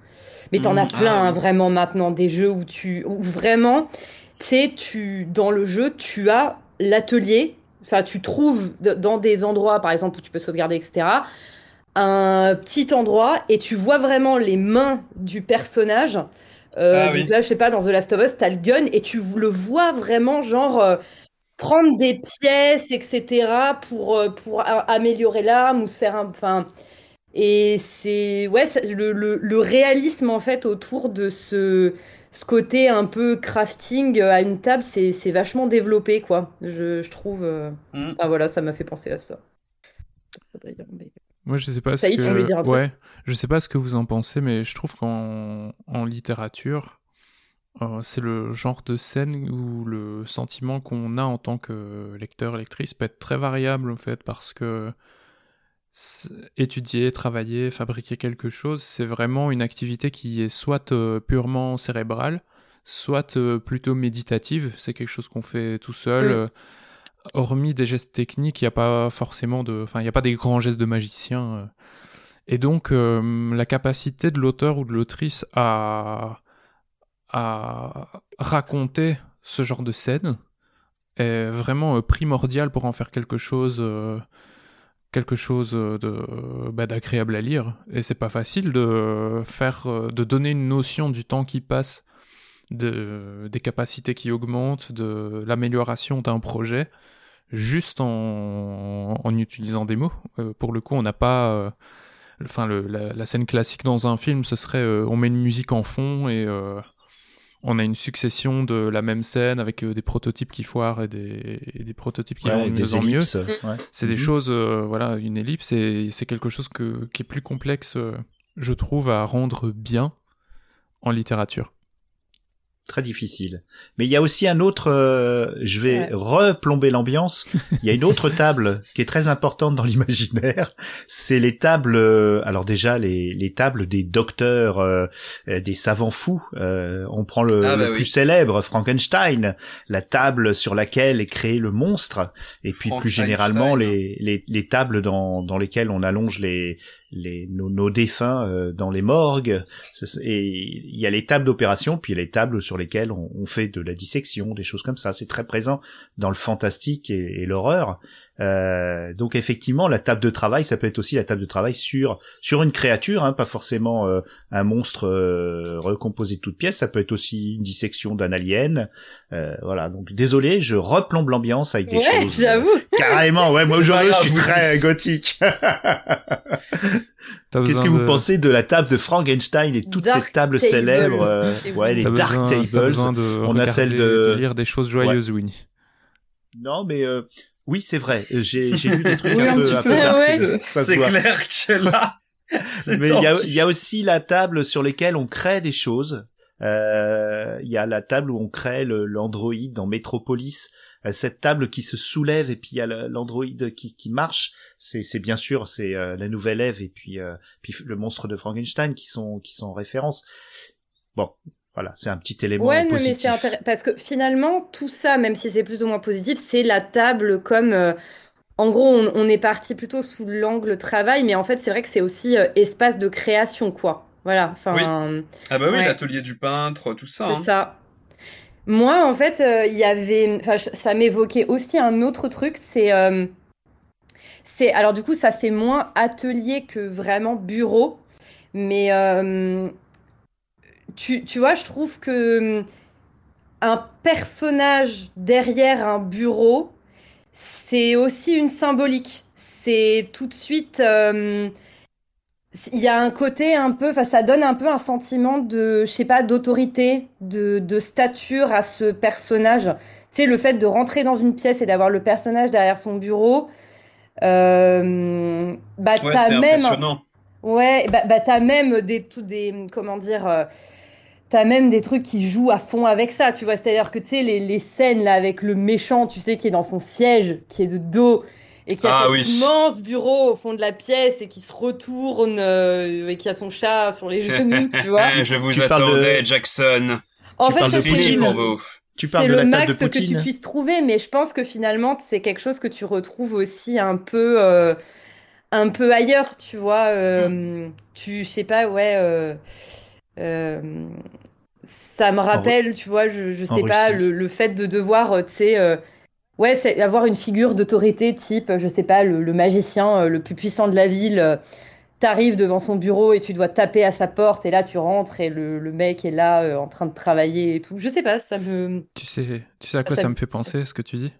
Mais t'en Mm, as plein, ah hein, oui. vraiment, maintenant, des jeux où tu... Où vraiment, tu sais, tu, dans le jeu, tu as l'atelier. Enfin, tu trouves dans des endroits, par exemple, où tu peux sauvegarder, etc., un petit endroit et tu vois vraiment les mains du personnage. Euh, Ah oui. là, je sais pas, dans The Last of Us, t'as le gun et tu le vois vraiment, genre, euh, prendre des pièces, etc., pour, euh, pour améliorer l'arme ou se faire un. Enfin. Et c'est. Ouais, le, le, le réalisme, en fait, autour de ce, ce côté un peu crafting euh, à une table, c'est c'est vachement développé, quoi. Je, je trouve. euh, Mm. Enfin, voilà, ça m'a fait penser à ça. Moi, je sais pas ce que. dire Ouais, je sais pas ce que vous en pensez, mais je trouve qu'en en littérature, euh, c'est le genre de scène où le sentiment qu'on a en tant que lecteur, lectrice peut être très variable, en fait, parce que étudier, travailler, fabriquer quelque chose, c'est vraiment une activité qui est soit euh, purement cérébrale, soit euh, plutôt méditative. C'est quelque chose qu'on fait tout seul. Euh, hormis des gestes techniques, il n'y a pas forcément de, enfin, il n'y a pas des grands gestes de magicien. Et donc, la capacité de l'auteur ou de l'autrice à, à raconter ce genre de scène est vraiment primordiale pour en faire quelque chose, quelque chose euh, de bah, d'agréable à lire. Et c'est pas facile de faire, euh, de donner une notion du temps qui passe, de, des capacités qui augmentent, de l'amélioration d'un projet, juste en, en utilisant des mots. Euh, pour le coup, on n'a pas. euh, Enfin, la, scène classique dans un film, ce serait euh, on met une musique en fond et euh, on a une succession de la même scène avec euh, des prototypes qui foirent et des, et des prototypes qui Ouais, vont de des mieux en mieux. ouais. C'est des Mhm. choses, euh, voilà, une ellipse et c'est quelque chose que, qui est plus complexe, euh, je trouve, à rendre bien en littérature. Très difficile. Mais il y a aussi un autre, euh, je vais Ouais. replomber l'ambiance. Il y a une autre [LAUGHS] table qui est très importante dans l'imaginaire. C'est les tables, euh, alors déjà les, les tables des docteurs, euh, euh, des savants fous. Euh, on prend le, Ah bah le oui. plus célèbre, Frankenstein, la table sur laquelle est créé le monstre. Et puis plus généralement les, les, les tables dans, dans lesquelles on allonge les, les nos, nos défunts euh, dans les morgues. Et il y a les tables d'opération puis il y a les tables sur lesquelles on, on, fait de la dissection des choses comme ça. C'est très présent dans le fantastique et, et l'horreur euh, donc effectivement la table de travail ça peut être aussi la table de travail sur sur une créature hein, pas forcément euh, un monstre euh, recomposé de toutes pièces ça peut être aussi une dissection d'un alien voilà donc désolé je replombe l'ambiance avec des ouais, choses j'avoue carrément ouais moi aujourd'hui je suis très gothique [LAUGHS] Qu'est-ce que vous pensez de la table de Frankenstein et toutes dark ces tables table. célèbres euh, Ouais, les Dark besoin, Tables. De On a celle de... de lire des choses joyeuses, ouais. Winnie. Non, mais euh, oui, c'est vrai. J'ai lu des [LAUGHS] trucs oui, un, un, peu, un peu ouais. C'est clair que là. [LAUGHS] mais il y a, y a aussi la table sur lesquelles on crée des choses. Il euh, y a la table où on crée l'androïde dans Metropolis cette table qui se soulève et puis il y a l'androïde qui, qui marche c'est c'est bien sûr c'est euh, la nouvelle Ève et puis euh, puis le monstre de Frankenstein qui sont qui sont en référence bon voilà c'est un petit élément ouais, positif mais c'est parce que finalement tout ça même si c'est plus ou moins positif c'est la table comme euh, en gros on, on, est parti plutôt sous l'angle travail mais en fait c'est vrai que c'est aussi espace de création quoi voilà enfin oui. ah bah oui ouais. l'atelier du peintre tout ça c'est hein. ça moi, en fait, il euh, y avait, enfin, ça m'évoquait aussi un autre truc. C'est, euh, c'est, alors du coup, ça fait moins atelier que vraiment bureau, mais euh, tu, tu vois, je trouve que un personnage derrière un bureau, c'est aussi une symbolique. C'est tout de suite il y a un côté un peu, enfin, ça donne un peu un sentiment de, je sais pas, d'autorité, de, de stature à ce personnage. Tu sais, le fait de rentrer dans une pièce et d'avoir le personnage derrière son bureau, euh, bah, ouais, t'as même, impressionnant. ouais, bah, bah t'as même des, tout des, comment dire, euh, t'as même des trucs qui jouent à fond avec ça, tu vois. C'est-à-dire que tu sais, les, les scènes là avec le méchant, tu sais, qui est dans son siège, qui est de dos et qui a ah, oui. immense bureau au fond de la pièce et qui se retourne euh, et qui a son chat sur les [LAUGHS] genoux, tu vois. Je vous attendais, de... Jackson. En tu fait, parles de Poutine pour vous. Tu parles c'est de le la table max de que Poutine. tu puisses trouver, mais je pense que finalement c'est quelque chose que tu retrouves aussi un peu, euh, un peu ailleurs, tu vois. Euh, Hmm. Tu, je sais pas, ouais. Euh, ça me rappelle, tu vois, je, je sais en pas, le, le fait de devoir, euh, tu sais, euh, ouais, c'est avoir une figure d'autorité type, je sais pas, le, le magicien euh, le plus puissant de la ville. euh, T'arrives devant son bureau et tu dois taper à sa porte et là tu rentres et le, le mec est là euh, en train de travailler et tout. Je sais pas, ça me. Tu sais, tu sais à quoi Ça ça, me- fait penser, ce que tu dis?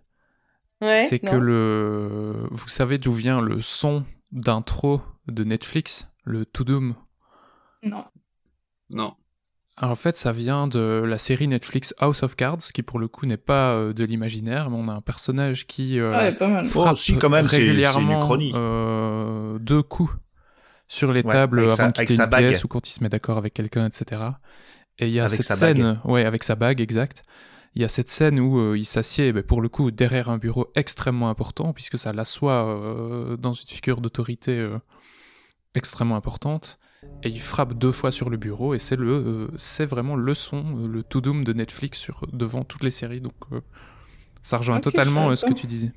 Ouais. C'est que le... Vous savez d'où vient le son d'intro de Netflix, le To Doom Non. Non. Alors, en fait, ça vient de la série Netflix House of Cards, qui pour le coup n'est pas euh, de l'imaginaire, mais on a un personnage qui euh, Ouais, pas mal. frappe Oh, si, quand même, régulièrement euh, deux coups sur les Ouais, tables avant sa- de quitter une sa bague. pièce ou quand il se met d'accord avec quelqu'un, etc. Et il y a Avec cette bague. scène, ouais, avec sa bague, exact. Il y a cette scène où euh, il s'assied, ben, pour le coup, derrière un bureau extrêmement important, puisque ça l'assoit euh, dans une figure d'autorité euh, extrêmement importante. Et il frappe deux fois sur le bureau, et c'est le, euh, c'est vraiment le son, euh, le to doom de Netflix sur, devant toutes les séries. Donc, euh, ça rejoint totalement euh, ce que tu disais.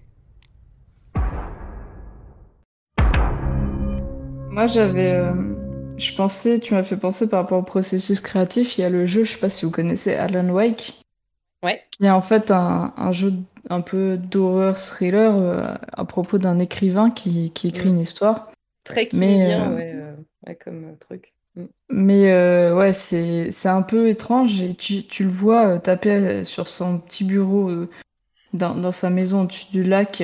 Moi, j'avais. euh, Je pensais, tu m'as fait penser par rapport au processus créatif, il y a le jeu, je sais pas si vous connaissez Alan Wake, Ouais. qui est en fait un, un jeu un peu d'horreur thriller euh, à propos d'un écrivain qui, qui écrit Mm. une histoire. Très Mais, bien, euh, ouais, comme euh, truc. Mm. Mais euh, ouais, c'est c'est un peu étrange et tu, tu le vois euh, taper sur son petit bureau dans, dans sa maison au-dessus du lac,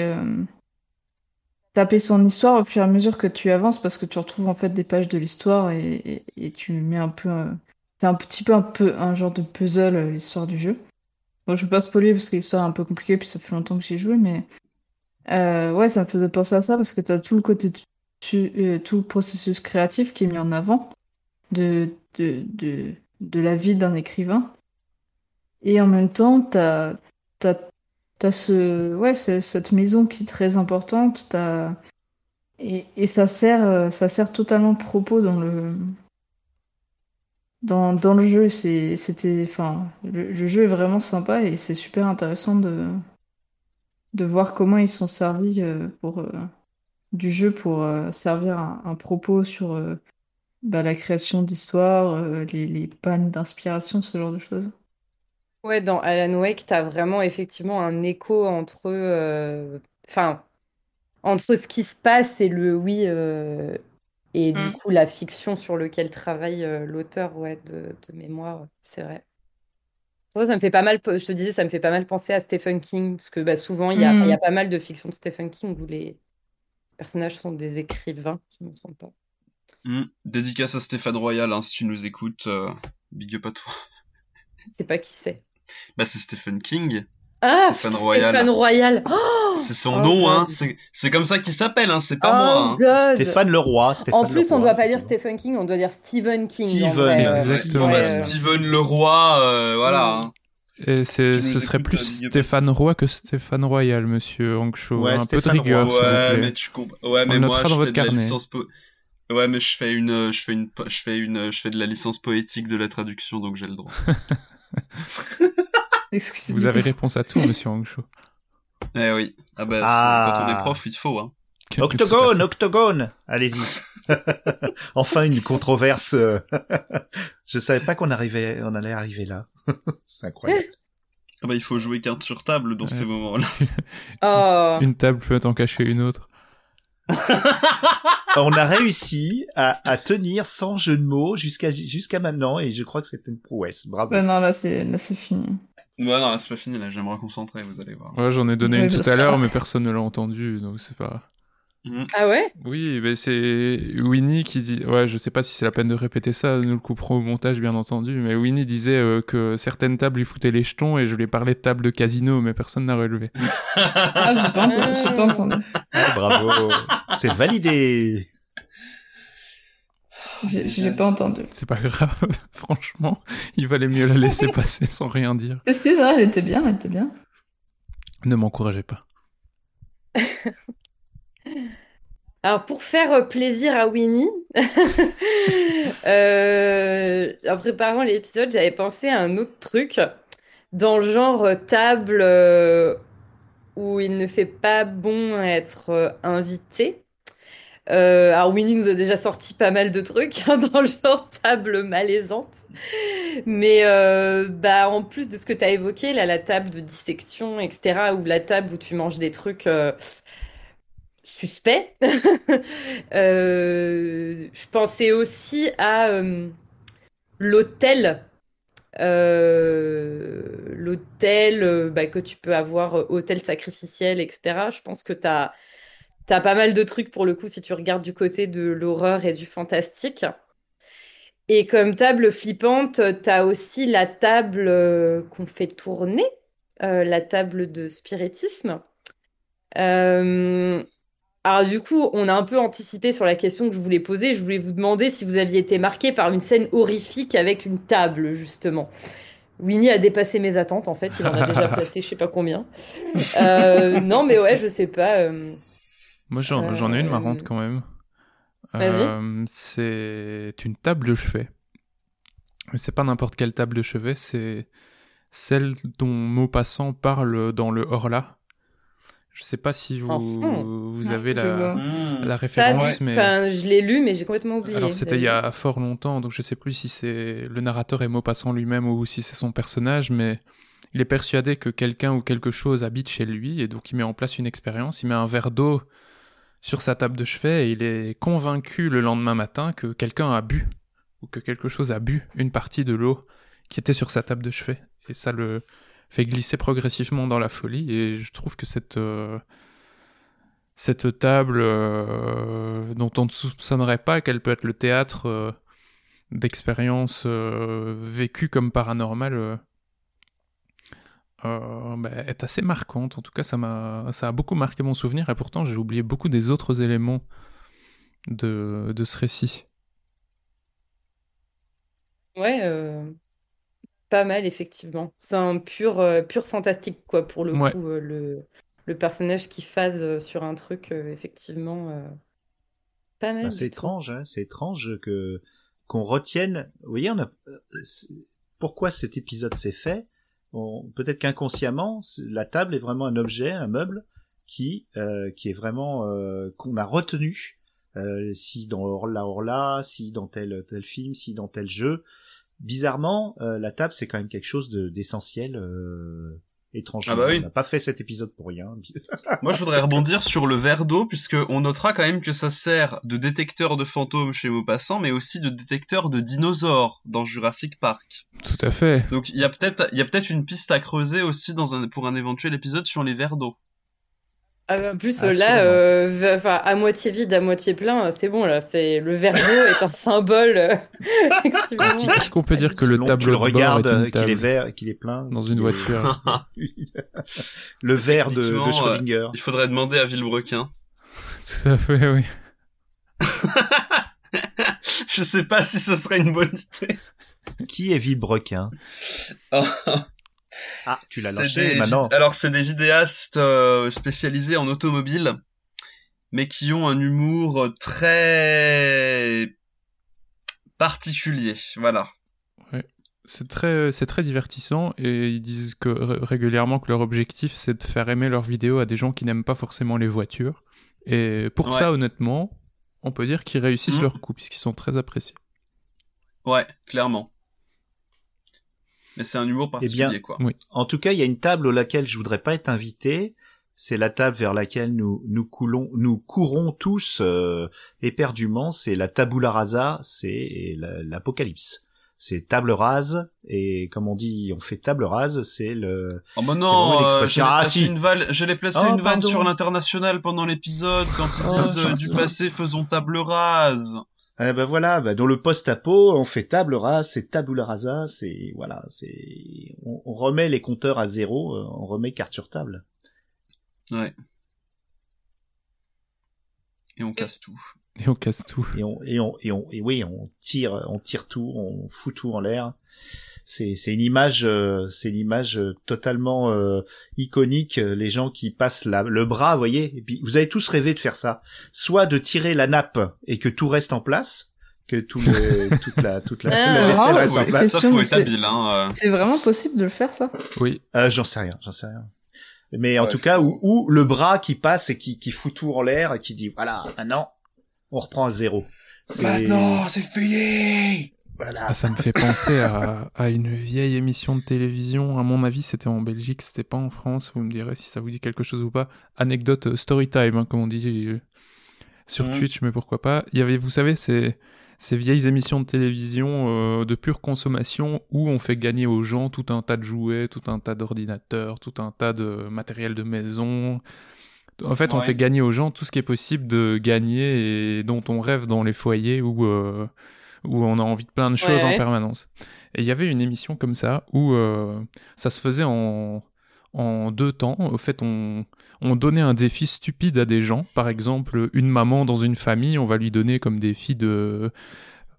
taper son histoire au fur et à mesure que tu avances parce que tu retrouves en fait des pages de l'histoire et, et, tu mets un peu. c'est un petit peu un peu un genre de puzzle l'histoire du jeu. Bon, je vais pas spoiler parce que l'histoire est un peu compliquée puis ça fait longtemps que j'ai joué, mais ouais, ça me faisait penser à ça parce que tu as tout le côté tu- euh, tout le processus créatif qui est mis en avant de, de, de, de la vie d'un écrivain. Et en même temps, t'as, t'as, t'as ce, ouais, cette maison qui est très importante, t'as, et, et ça sert, euh, ça sert totalement propos dans le, dans, dans le jeu. C'était, enfin, le, jeu est vraiment sympa et c'est super intéressant de, de voir comment ils sont servis euh, pour, du jeu pour euh, servir un, un propos sur euh, bah, la création d'histoires, euh, les, les pannes d'inspiration, ce genre de choses. Ouais, dans Alan Wake, t'as vraiment effectivement un écho entre, enfin, entre ce qui se passe et le oui, et du Mm. coup la fiction sur lequel travaille l'auteur, ouais, de, de mémoire, c'est vrai. Ça me fait pas mal, je te disais, ça me fait pas mal penser à Stephen King, parce que bah, souvent il y a, y a Mm. pas mal de fiction de Stephen King où les personnages sont des écrivains, je ne me trompe pas. Hmm. Dédicace à Stéphane Royal, hein, si tu nous écoutes, euh, big up à toi. C'est pas qui c'est. Bah c'est Stephen King. Ah, Stéphane Royal. Stéphane Royal. Oh C'est son Oh nom, hein. God. C'est c'est comme ça qu'il s'appelle, hein. C'est pas Oh moi. Hein. Stéphane Leroy. Stéphane En plus, on Leroy, doit pas dire Stephen King, on doit dire Stephen King. en Stephen, vrai, euh, Exactement. ouais, Bah, euh, Leroy, euh, voilà. Et ce serait plus. Stéphane Roy que Stéphane Royal, monsieur Hankshaw. Ouais, un Stéphane peu de rigueur, Roy. s'il vous Ouais, plaît. mais tu comprends. Ouais, mais On le moi, je dans fais votre de la carnet. licence po- Ouais, mais je fais une, je fais une, je fais une, je fais de la licence poétique de la traduction, donc j'ai le droit. [LAUGHS] Vous avez réponse à tout, monsieur Hankshaw. Eh oui. Ah bah, Ah. quand on est prof, il faut, hein. Octogone, octogone. Allez-y. [LAUGHS] enfin une controverse. euh, [LAUGHS] Je savais pas qu'on arrivait, on allait arriver là. [LAUGHS] C'est incroyable. Ah bah, il faut jouer carte sur table dans ces moments-là. Oh. Une table peut en cacher une autre. on a réussi à, à tenir sans jeu de mots jusqu'à jusqu'à maintenant et je crois que c'était une prouesse. Bravo. Ouais, non, là, c'est là, fini. Ouais, non, c'est pas fini, là, je vais me reconcentrer, vous allez voir. Ouais, j'en ai donné Ouais, une tout à l'heure, mais personne ne l'a entendu, donc c'est pas. Ah ouais? Oui, mais c'est Winnie qui dit. Ouais, je sais pas si c'est la peine de répéter ça, nous le couperons au montage, bien entendu, mais Winnie disait euh, que certaines tables lui foutaient les jetons et je lui ai parlé de table de casino, mais personne n'a relevé. [LAUGHS] Ah, j'ai pas entendu. j'ai pas entendu. Ah, bravo. C'est validé. J'ai j'ai pas entendu. C'est pas grave, [LAUGHS] franchement, il valait mieux la laisser [LAUGHS] passer sans rien dire. C'est c'est ça, elle était bien, elle était bien. Ne m'encouragez pas. Alors, pour faire euh, plaisir à Winnie, [LAUGHS] euh, en préparant l'épisode, j'avais pensé à un autre truc dans le genre euh, table où il ne fait pas bon être invité. Alors Winnie nous a déjà sorti pas mal de trucs hein, [LAUGHS] dans le genre table malaisante. Mais bah en plus de ce que tu as évoqué, là, la table de dissection, etc., ou la table où tu manges des trucs suspects, [LAUGHS] euh, je pensais aussi à euh, l'hôtel. Euh, l'hôtel bah, que tu peux avoir, hôtel sacrificiel, etc. Je pense que tu as pas mal de trucs pour le coup si tu regardes du côté de l'horreur et du fantastique. Et comme table flippante, t'as aussi la table qu'on fait tourner, la table de spiritisme. Alors du coup, on a un peu anticipé sur la question que je voulais poser. Je voulais vous demander si vous aviez été marqué par une scène horrifique avec une table, justement. Winnie a dépassé mes attentes, en fait. Il en a déjà [LAUGHS] placé je sais pas combien. Euh, non, mais ouais, je sais pas. euh, Moi, j'en j'en ai une Euh, marrante quand même. Vas-y. Euh, c'est une table de chevet. Mais c'est pas n'importe quelle table de chevet, c'est celle dont Maupassant parle dans le Horla. Je sais pas si vous, vous avez la, vois. la référence, mais... Enfin, je l'ai lu, mais j'ai complètement oublié. Alors c'était il y a fort longtemps, donc je sais plus si c'est le narrateur est Maupassant lui-même ou si c'est son personnage, mais il est persuadé que quelqu'un ou quelque chose habite chez lui, et donc il met en place une expérience, il met un verre d'eau sur sa table de chevet, et il est convaincu le lendemain matin que quelqu'un a bu, ou que quelque chose a bu une partie de l'eau qui était sur sa table de chevet, et ça le fait glisser progressivement dans la folie, et je trouve que cette... euh, cette table euh, dont on ne soupçonnerait pas qu'elle peut être le théâtre euh, d'expériences vécues comme paranormales bah, est assez marquante. En tout cas, ça m'a ça a beaucoup marqué mon souvenir et pourtant j'ai oublié beaucoup des autres éléments de, de ce récit. Ouais, pas mal, effectivement. C'est un pur, euh, pur fantastique, quoi, pour le Ouais. coup. euh, le, le personnage qui phase euh, sur un truc, euh, effectivement, euh, pas mal Ben, du c'est étrange, hein, c'est étrange que qu'on retienne. Vous voyez, on a pourquoi cet épisode s'est fait? On- Peut-être qu'inconsciemment, la table est vraiment un objet, un meuble qui euh, qui est vraiment euh, qu'on a retenu euh, si dans Orla Orla, si dans tel tel film, si dans tel jeu. Bizarrement, euh, la table c'est quand même quelque chose de- d'essentiel. Euh, étrangement, Ah bah oui. on n'a pas fait cet épisode pour rien. [LAUGHS] Moi, je voudrais rebondir sur le verre d'eau, puisque on notera quand même que ça sert de détecteur de fantômes chez Maupassant, mais aussi de détecteur de dinosaures dans Jurassic Park. Tout à fait. Donc, il y a peut-être, il y a peut-être une piste à creuser aussi dans un, pour un éventuel épisode sur les verres d'eau. Ah, en plus, Ah, là, euh, à moitié vide, à moitié plein, c'est bon, là. C'est le verre d'eau [LAUGHS] est un symbole. euh. [LAUGHS] Est-ce qu'on peut dire que le tableau de bord regardes, est euh, qu'il est vert, qu'il est plein. dans une Euh, voiture [LAUGHS] le verre de, Schrödinger. euh, il faudrait demander à Villebrequin. Tout à fait, oui. Je sais pas si ce serait une bonne idée. Qui est Villebrequin? Ah, tu l'as lâché des maintenant. Alors, c'est des vidéastes euh, spécialisés en automobile, mais qui ont un humour très particulier. Voilà. Ouais. C'est très, c'est très divertissant et ils disent que ré- régulièrement que leur objectif c'est de faire aimer leurs vidéos à des gens qui n'aiment pas forcément les voitures. Et pour Ouais. ça, honnêtement, on peut dire qu'ils réussissent Mhm. leur coup puisqu'ils sont très appréciés. Ouais, clairement. Mais c'est un humour Eh particulier, bien, quoi. en tout cas, il y a une table à laquelle je voudrais pas être invité. C'est la table vers laquelle nous nous coulons, nous courons tous euh, éperdument. C'est la tabula rasa, c'est la- l'apocalypse. C'est table rase et comme on dit, on fait table rase, c'est le. Oh bah c'est non, euh, Ah, si. une vanne, j'allais placer Oh, une vanne pardon. sur l'international pendant l'épisode quand ils Oh, disent euh, du passé faisons table rase. Eh ben voilà, bah dans le post-apo, on fait table rase, c'est tabula rasa, c'est voilà, c'est on, on remet les compteurs à zéro, euh, on remet carte sur table. Ouais. Et on casse tout. [LAUGHS] Et on casse tout. Et on et on et on et oui, on tire on tire tout, on fout tout en l'air. C'est c'est une image euh, c'est une image euh, totalement euh, iconique, euh, les gens qui passent la, le bras, vous voyez, et puis vous avez tous rêvé de faire ça, soit de tirer la nappe et que tout reste en place, que tout le [LAUGHS] toute la toute la, Ah, la vaisselle reste en place. c'est- hein. euh. C'est vraiment possible de le faire, ça Oui. Euh, j'en sais rien, j'en sais rien. Mais en Ouais, tout cas, où, où le bras qui passe et qui, qui fout tout en l'air et qui dit voilà, maintenant, on reprend à zéro. C'est- c'est fini Voilà. Ah, ça me fait penser à, à une vieille émission de télévision. À mon avis, c'était en Belgique, c'était pas en France. Vous me direz si ça vous dit quelque chose ou pas. Anecdote euh, story time, hein, comme on dit euh, sur Mhm. Twitch, mais pourquoi pas. Il y avait, vous savez, ces, ces vieilles émissions de télévision euh, de pure consommation où on fait gagner aux gens tout un tas de jouets, tout un tas d'ordinateurs, tout un tas de matériel de maison. En fait, on fait gagner aux gens tout ce qui est possible de gagner et dont on rêve dans les foyers où, euh, où on a envie de plein de choses Ouais. en permanence. Et il y avait une émission comme ça où euh, ça se faisait en, en deux temps. Au fait, on, on donnait un défi stupide à des gens. Par exemple, une maman dans une famille, on va lui donner comme défi de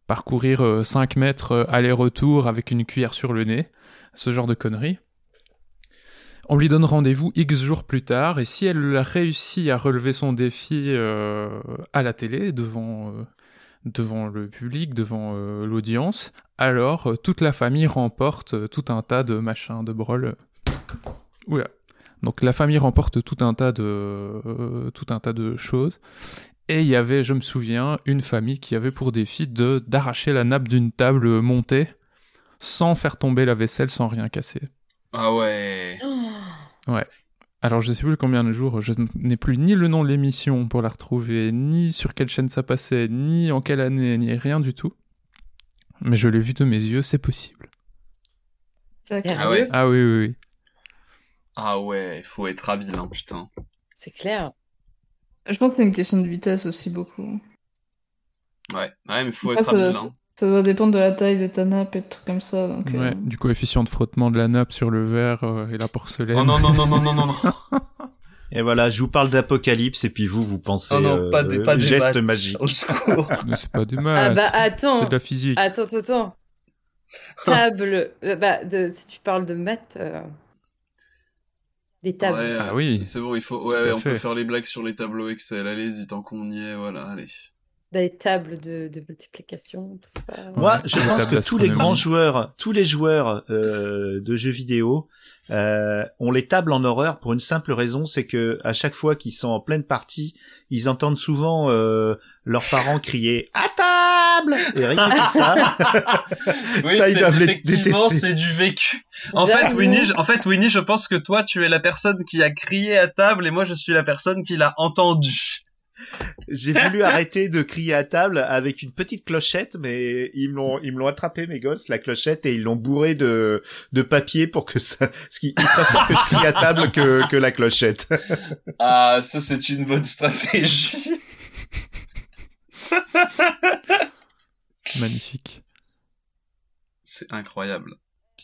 parcourir euh, 5 mètres euh, aller-retour avec une cuillère sur le nez. Ce genre de conneries. On lui donne rendez-vous X jours plus tard, et si elle réussit à relever son défi euh, à la télé, devant, euh, devant le public, devant euh, l'audience, alors euh, toute la famille remporte euh, tout un tas de machins, de broles. Oula. Donc la famille remporte tout un tas de, euh, tout un tas de choses. Et il y avait, je me souviens, une famille qui avait pour défi de d'arracher la nappe d'une table montée sans faire tomber la vaisselle, sans rien casser. Ah ouais. Ouais. Alors je sais plus combien de jours, je n'ai plus ni le nom de l'émission pour la retrouver, ni sur quelle chaîne ça passait, ni en quelle année, ni rien du tout. Mais je l'ai vu de mes yeux, c'est possible. Ah ouais. Ah oui, oui, oui. Ah ouais, faut être habile, hein, putain. C'est clair. Je pense que c'est une question de vitesse aussi, beaucoup. Ouais, ouais, mais faut être ça, habile, ça- hein. Ça doit dépendre de la taille de ta nappe et de trucs comme ça. Donc, euh, Ouais, du coefficient de frottement de la nappe sur le verre euh, et la porcelaine. Oh non, non, non, non, non, non, non. [LAUGHS] Et voilà, je vous parle d'apocalypse et puis vous, vous pensez Oh non, pas des- euh, pas des geste maths. magique. Au secours. [LAUGHS] Mais c'est pas des Ah maths. bah attends. C'est de la physique. Attends, attends, attends. [LAUGHS] Table. euh, bah, de, si tu parles de maths. euh, Des tables. Ouais, Ah oui. C'est bon, il faut. Ouais, ouais, on fait. peut faire les blagues sur les tableaux Excel. Allez-y, tant qu'on y est, voilà, allez. Des tables de, de multiplication, tout ça. Moi, je pense que tous les grands joueurs, tous les joueurs euh, de jeux vidéo euh, ont les tables en horreur pour une simple raison, c'est que à chaque fois qu'ils sont en pleine partie, ils entendent souvent euh, leurs parents crier à table et rien que ça. [LAUGHS] Oui, ça ils doivent les détester. c'est du vécu. En fait. Winnie, je- en fait, Winnie, je pense que toi, tu es la personne qui a crié à table et moi, je suis la personne qui l'a entendu. J'ai voulu arrêter de crier à table avec une petite clochette, mais ils me l'ont, ils me l'ont attrapé mes gosses la clochette et ils l'ont bourré de de papier pour que ça, ce qui, ils préfèrent que je crie à table que que la clochette. Ah, ça, c'est une bonne stratégie. Magnifique. C'est incroyable.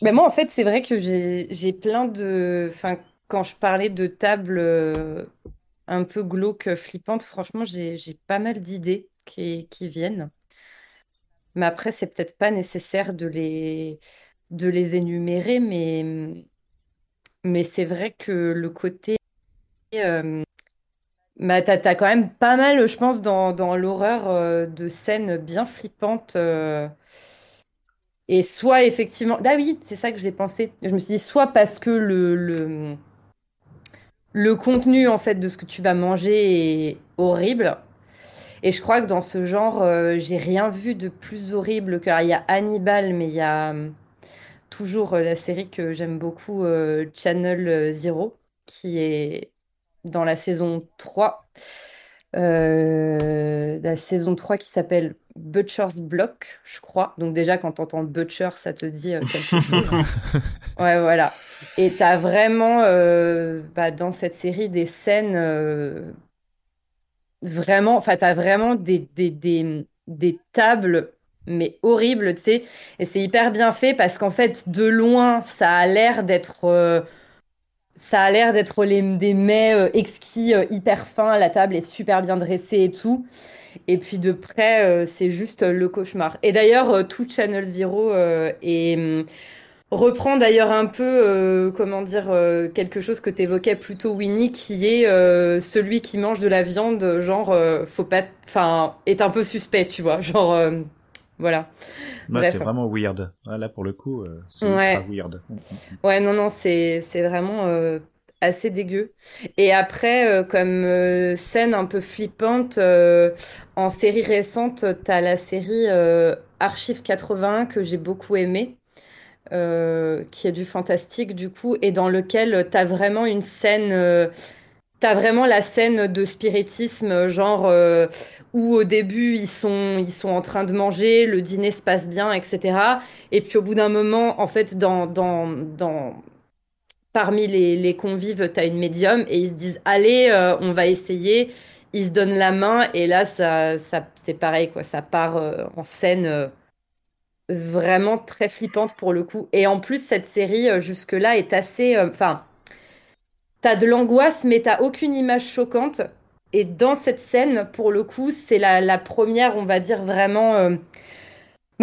Mais moi, en fait, c'est vrai que j'ai j'ai plein de. Enfin, quand je parlais de tables euh, un peu glauques, flippantes, franchement, j'ai pas mal d'idées qui, viennent. Mais après, c'est peut-être pas nécessaire de les, énumérer, mais, c'est vrai que le côté. euh, bah, t'as, t'as quand même pas mal, je pense, dans, l'horreur euh, de scènes bien flippantes. euh, et soit effectivement. Ah oui, c'est ça que j'ai pensé. Je me suis dit, soit parce que le, le contenu en fait de ce que tu vas manger est horrible. Et je crois que dans ce genre, euh, j'ai rien vu de plus horrible que. Il y a Hannibal, mais il y a euh, toujours euh, la série que j'aime beaucoup, euh, Channel Zero, qui est dans la saison 3. Euh, la saison 3 qui s'appelle Butcher's Block, je crois. Donc déjà, quand t'entends Butcher, ça te dit euh, quelque [LAUGHS] chose. Ouais, voilà. Et t'as vraiment, euh, bah, dans cette série, des scènes euh, vraiment, enfin, t'as vraiment des, des, des, des tables, mais horribles, tu sais. Et c'est hyper bien fait parce qu'en fait, de loin, ça a l'air d'être... ça a l'air d'être des mets exquis, hyper fins. La table est super bien dressée et tout. Et puis de près, euh, c'est juste euh, le cauchemar. Et d'ailleurs, euh, tout Channel Zero est, hum, reprend d'ailleurs un peu, comment dire, quelque chose que t'évoquais plutôt, Winnie, qui est celui qui mange de la viande, genre, faut pas, enfin, est un peu suspect, tu vois, [LAUGHS] genre, voilà. Moi, Bref. c'est vraiment weird. Ah, Là, pour le coup, euh, c'est Ouais. ultra weird. Ouais, non, non, c'est c'est vraiment euh, assez dégueu. Et après, euh, comme euh, scène un peu flippante, euh, en série récente, t'as la série Archive 81 que j'ai beaucoup aimée, qui est du fantastique du coup, et dans lequel t'as vraiment une scène. T'as vraiment la scène de spiritisme, genre où au début ils sont ils sont en train de manger, le dîner se passe bien, etc. Et puis au bout d'un moment, en fait, dans dans parmi les, les convives, t'as une médium et ils se disent allez, euh, on va essayer. Ils se donnent la main et là ça ça c'est pareil quoi, ça part euh, en scène euh, vraiment très flippante pour le coup. Et en plus cette série jusque-là est assez enfin T'as de l'angoisse, mais t'as aucune image choquante. Et dans cette scène, pour le coup, c'est la, la première, on va dire, vraiment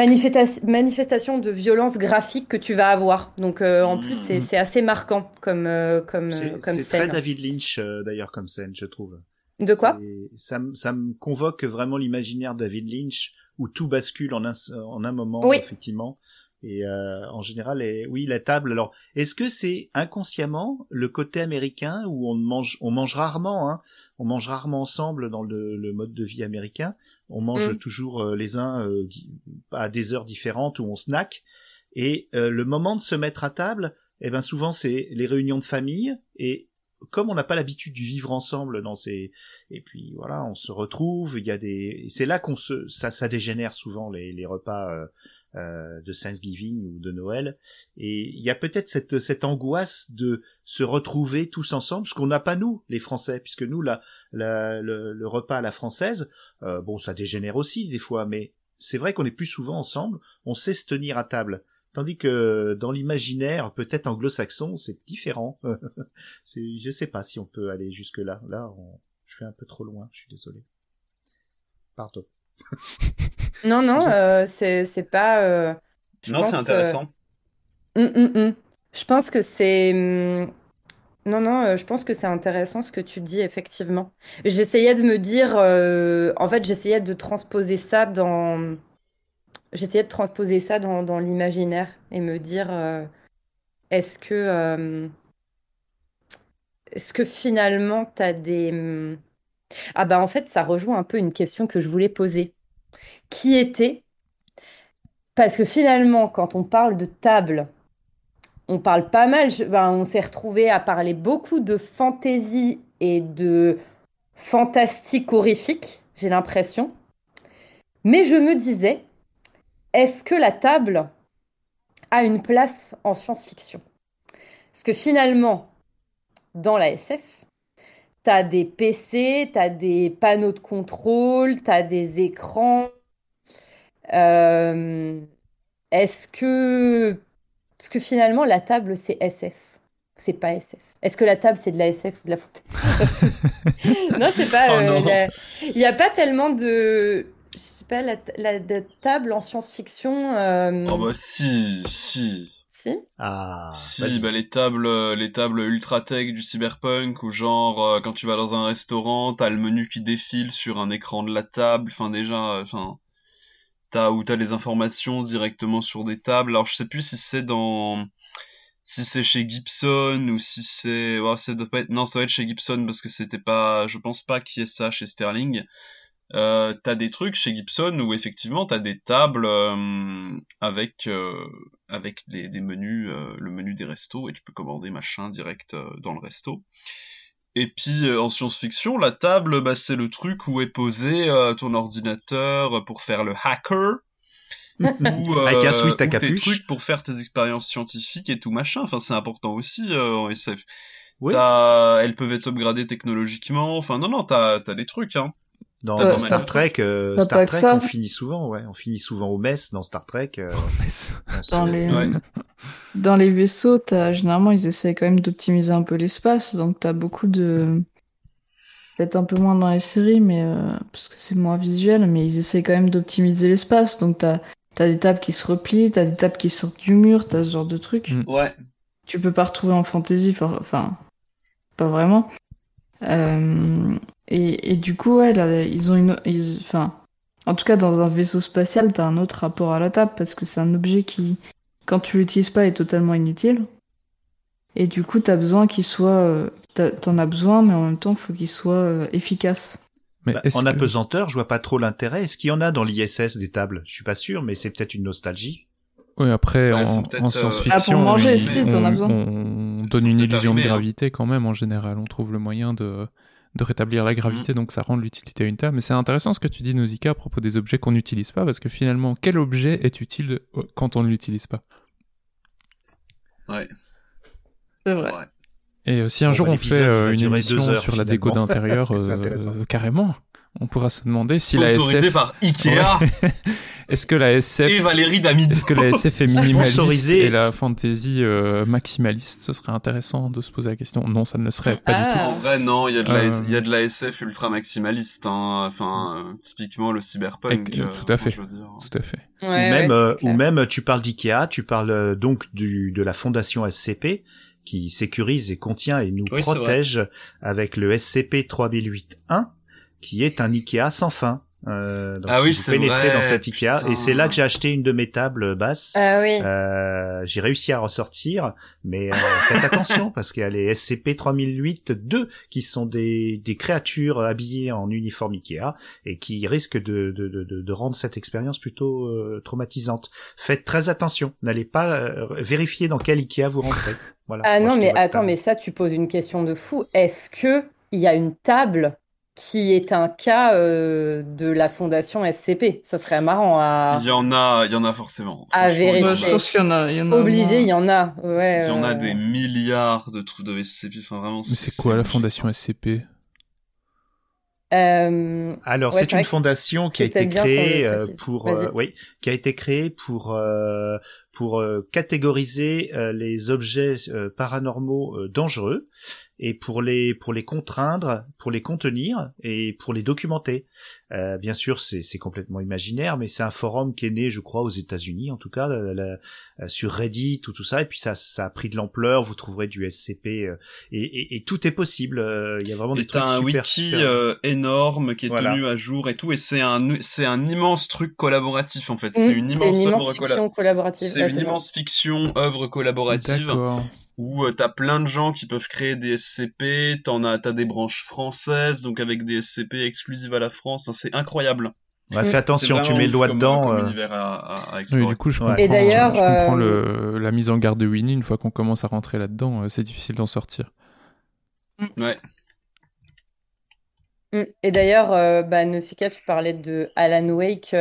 manifestation, manifestation de violence graphique que tu vas avoir. Donc, euh, en plus, c'est c'est assez marquant comme, euh, comme, C'est euh, comme c'est très scène. David Lynch, euh, d'ailleurs, comme scène, je trouve. De quoi? Ça, me- ça me convoque vraiment l'imaginaire David Lynch, où tout bascule en un, en un moment, Oui. effectivement. Et en général, et, oui, la table. Alors, est-ce que c'est inconsciemment le côté américain où on mange, on mange rarement, hein, on mange rarement ensemble dans le, le mode de vie américain. On mange Mm. toujours euh, les uns euh, à des heures différentes où on snack. Et euh, le moment de se mettre à table, eh ben souvent c'est les réunions de famille et comme on n'a pas l'habitude du vivre ensemble dans ces et puis voilà on se retrouve il y a des et c'est là qu'on se ça ça dégénère souvent les, les repas euh, euh, de Thanksgiving ou de Noël et il y a peut-être cette cette angoisse de se retrouver tous ensemble ce qu'on n'a pas nous les Français puisque nous la, la le, le repas à la française euh, bon ça dégénère aussi des fois mais c'est vrai qu'on est plus souvent ensemble on sait se tenir à table Tandis que dans l'imaginaire, peut-être anglo-saxon, c'est différent. [LAUGHS] c'est, je sais pas si on peut aller jusque là. Là, on- je suis un peu trop loin. Je suis désolé. Pardon. [LAUGHS] Non, non, euh, c'est c'est pas. euh, je Non, c'est que- intéressant. Hum, hum, hum. Je pense que c'est Non, non, euh, je pense que c'est intéressant ce que tu dis, effectivement. J'essayais de me dire, euh, en fait, j'essayais de transposer ça dans, j'essayais de transposer ça dans, l'imaginaire et me dire, euh, est-ce que, finalement, t'as des... hum, Ah bah en fait, ça rejoint un peu une question que je voulais poser. Qui était... Parce que finalement, quand on parle de table, on parle pas mal, ben, on s'est retrouvé à parler beaucoup de fantaisie et de fantastique horrifique, j'ai l'impression. Mais je me disais, est-ce que la table a une place en science-fiction? Parce que finalement, dans la SF, t'as des PC, t'as des panneaux de contrôle, t'as des écrans. Euh, est-ce que, est-ce que finalement la table c'est SF? C'est pas SF. Est-ce que la table c'est de la SF ou de la fantaisie? [LAUGHS] Non, je sais pas. Oh euh, Il n'y a pas tellement de, je sais pas, la, la- la table en science-fiction. euh, Oh bah si, si. Si? Ah, Si, bah les tables, euh, les tables ultra tech du cyberpunk, ou genre euh, quand tu vas dans un restaurant, t'as le menu qui défile sur un écran de la table. Enfin déjà, enfin t'as ou t'as les informations directement sur des tables. Alors je sais plus si c'est dans, si c'est chez Gibson ou si c'est, ouais, ça doit pas être, non, ça doit être chez Gibson parce que c'était pas, je pense pas qu'il y ait ça chez Sterling. Euh, t'as des trucs chez Gibson où effectivement t'as des tables euh, avec euh, avec des, menus, le menu des restos et tu peux commander machin direct dans le resto. Et puis euh, en science-fiction, la table, bah, c'est le truc où est posé euh, ton ordinateur pour faire le hacker. [LAUGHS] ou, Avec un euh, ou tes trucs pour faire tes expériences scientifiques et tout machin. Enfin, c'est important aussi euh, en SF. Oui. T'as- elles peuvent être upgradées technologiquement. Enfin, non, non, t'as t'as des trucs, hein. Dans, dans Star Trek, euh, Star Trek, on finit souvent, ouais, on finit souvent au mess dans Star Trek. euh, Dans les, Ouais. Dans les vaisseaux, t'as, généralement, ils essaient quand même d'optimiser un peu l'espace, donc t'as beaucoup de... Peut-être un peu moins dans les séries, mais euh, parce que c'est moins visuel, mais ils essaient quand même d'optimiser l'espace, donc t'as, t'as des tables qui se replient, t'as des tables qui sortent du mur, t'as ce genre de trucs. Ouais. Tu peux pas retrouver en fantasy, for- enfin, pas vraiment. Euh, et, et du coup, ouais, là, ils ont une, ils- enfin, en tout cas, dans un vaisseau spatial, t'as un autre rapport à la table parce que c'est un objet qui, quand tu l'utilises pas, est totalement inutile. Et du coup, t'as besoin qu'il soit, euh, t'en as besoin, mais en même temps, faut qu'il soit euh, efficace. Mais Bah, en que- apesanteur, je vois pas trop l'intérêt. Est-ce qu'il y en a dans l'ISS des tables? Je suis pas sûr, mais c'est peut-être une nostalgie. Oui, après, Ouais, en, en euh, science-fiction, Ah, pour manger, on- si, as on- besoin. On donne une illusion de hein. gravité quand même, en général. On trouve le moyen de, de rétablir la Mm. gravité, donc ça rend l'utilité unitaire. Mais c'est intéressant ce que tu dis, Nausicaa, à propos des objets qu'on n'utilise pas, parce que finalement, quel objet est utile euh, quand on ne l'utilise pas? Ouais. C'est vrai. Et euh, si un Bon, jour bah, on fait euh, une émission sur la déco d'intérieur, [LAUGHS] euh, carrément, on pourra se demander si la Sponsorisé SF... par Ikea Ouais. [LAUGHS] Est-ce que la SF... et Valérie Damido. Est-ce que la SF est minimaliste et la fantasy euh, maximaliste Ce serait intéressant de se poser la question. Non, ça ne le serait pas Ah. du tout. En vrai, non, il y a de la, Euh. il y a de la SF ultra maximaliste, hein. Enfin, euh, typiquement le cyberpunk. Et- tout à fait. je veux dire. Tout à fait. Ouais, ou ouais, même, euh, ou même, tu parles d'IKEA, tu parles donc du de la fondation SCP qui sécurise et contient et nous Oui, protège avec le SCP 3008-1 qui est un IKEA sans fin. Euh, donc Ah si oui, vous c'est pénétrez vrai, dans cet IKEA putain. et c'est là que j'ai acheté une de mes tables basses. Ah oui. Euh, j'ai réussi à ressortir, mais euh, faites attention [LAUGHS] parce qu'il y a les SCP-3008-2 qui sont des, des créatures habillées en uniforme Ikea et qui risquent de, de, de, de- rendre cette expérience plutôt euh, traumatisante. Faites très attention, n'allez pas euh, vérifier dans quel Ikea vous rentrez. Voilà. Ah Moi, non, mais attends, table. mais ça, tu poses une question de fou. Est-ce que il y a une table qui est un cas euh, de la fondation SCP? Ça serait marrant à, Il y en a, il y en a forcément. à a- vérifier. je pense qu'il y en a, il y en a Obligé, moins. il y en a. Ouais. Il y en a euh, des milliards de trucs de SCP. Enfin, vraiment. Mais c'est quoi la fondation SCP euh, Alors, ouais, c'est une fondation qui a été créée euh, pour, euh, oui, qui a été créée pour euh, pour euh, catégoriser euh, les objets euh, paranormaux euh, dangereux et pour les pour les contraindre, pour les contenir et pour les documenter. Euh, bien sûr, c'est c'est complètement imaginaire, mais c'est un forum qui est né, je crois, aux États-Unis, en tout cas, la- la- euh, sur Reddit ou tout ça. Et puis ça ça a pris de l'ampleur. Vous trouverez du SCP euh, et, et, et tout est possible. Euh, Il y a vraiment Et des trucs t'as un super, wiki super- euh, énorme qui est Voilà. tenu à jour et tout, et c'est un c'est un immense truc collaboratif en fait. Mm, c'est une immense immense œuvre collaborative. C'est une immense fiction œuvre collaborative D'accord. Où euh, t'as plein de gens qui peuvent créer des SCP. T'en as t'as des branches françaises donc avec des SCP exclusives à la France. Enfin, c'est incroyable. Ouais, fais attention, tu mets le doigt dedans. euh, univers à, à- à Oui, explorer. du coup, je Ouais. comprends, Et d'ailleurs, je comprends euh, le, la mise en garde de Winnie. Une fois qu'on commence à rentrer là-dedans, c'est difficile d'en sortir. Ouais. Mm. Et d'ailleurs, euh, bah, Nausicaa, tu parlais de Alan Wake.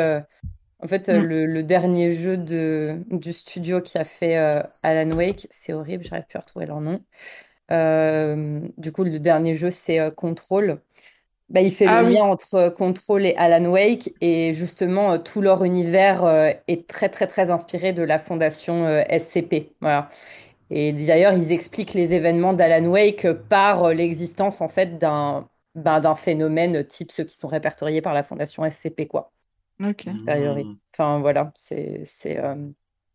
En fait, euh, Mm. le, le dernier jeu de, du studio qui a fait euh, Alan Wake, c'est horrible, j'arrive plus à retrouver leur nom. Euh, du coup, le dernier jeu, c'est euh, Control. Bah, il fait Ah le oui. lien entre Control et Alan Wake, et justement, tout leur univers est très, très, très inspiré de la fondation SCP. Voilà. Et d'ailleurs, ils expliquent les événements d'Alan Wake par l'existence, en fait, d'un ben, d'un phénomène type ceux qui sont répertoriés par la fondation SCP, quoi. Ok. a posteriori. Enfin, voilà, c'est, euh,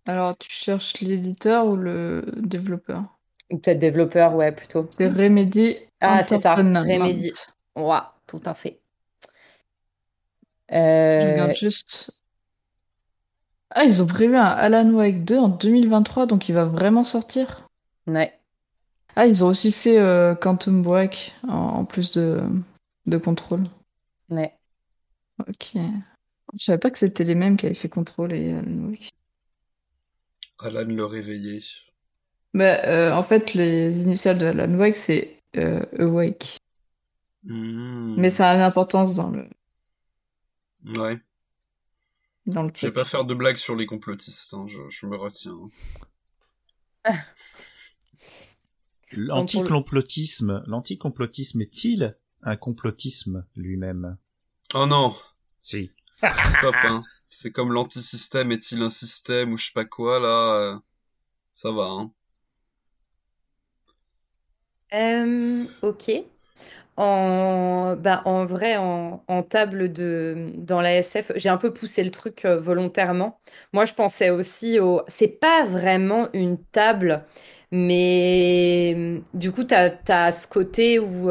Alors, tu cherches l'éditeur ou le développeur? ou peut-être développeur, ouais, plutôt. C'est Remedy Ah, c'est ça. Remedy. Ouais, tout à fait. Je Euh, regarde juste. Ah, ils ont prévu un Alan Wake 2 en 2023, donc il va vraiment sortir? Ouais. Ah, ils ont aussi fait euh, Quantum Break en, en plus de, de Control. Ouais. Ok. Je savais pas que c'était les mêmes qui avaient fait Control et Alan Wake. Alan le réveillé. Bah, euh, en fait, les initiales de Alan Wake, c'est euh, Awake. Hmm. Mais ça a une importance dans le, Ouais. dans le Je vais pas faire de blagues sur les complotistes. hein, Je, je me retiens. L'anticomplotisme, l'anticomplotisme est-il un complotisme lui-même? Oh non. Si. Stop, hein. C'est comme l'antisystème est-il un système ou je sais pas quoi, là. euh, Ça va, hein. Euh, ok. En, bah, en vrai, en, table dans la SF, j'ai un peu poussé le truc euh, volontairement. Moi, je pensais aussi au. C'est pas vraiment une table, mais du coup, t'as, t'as ce côté où.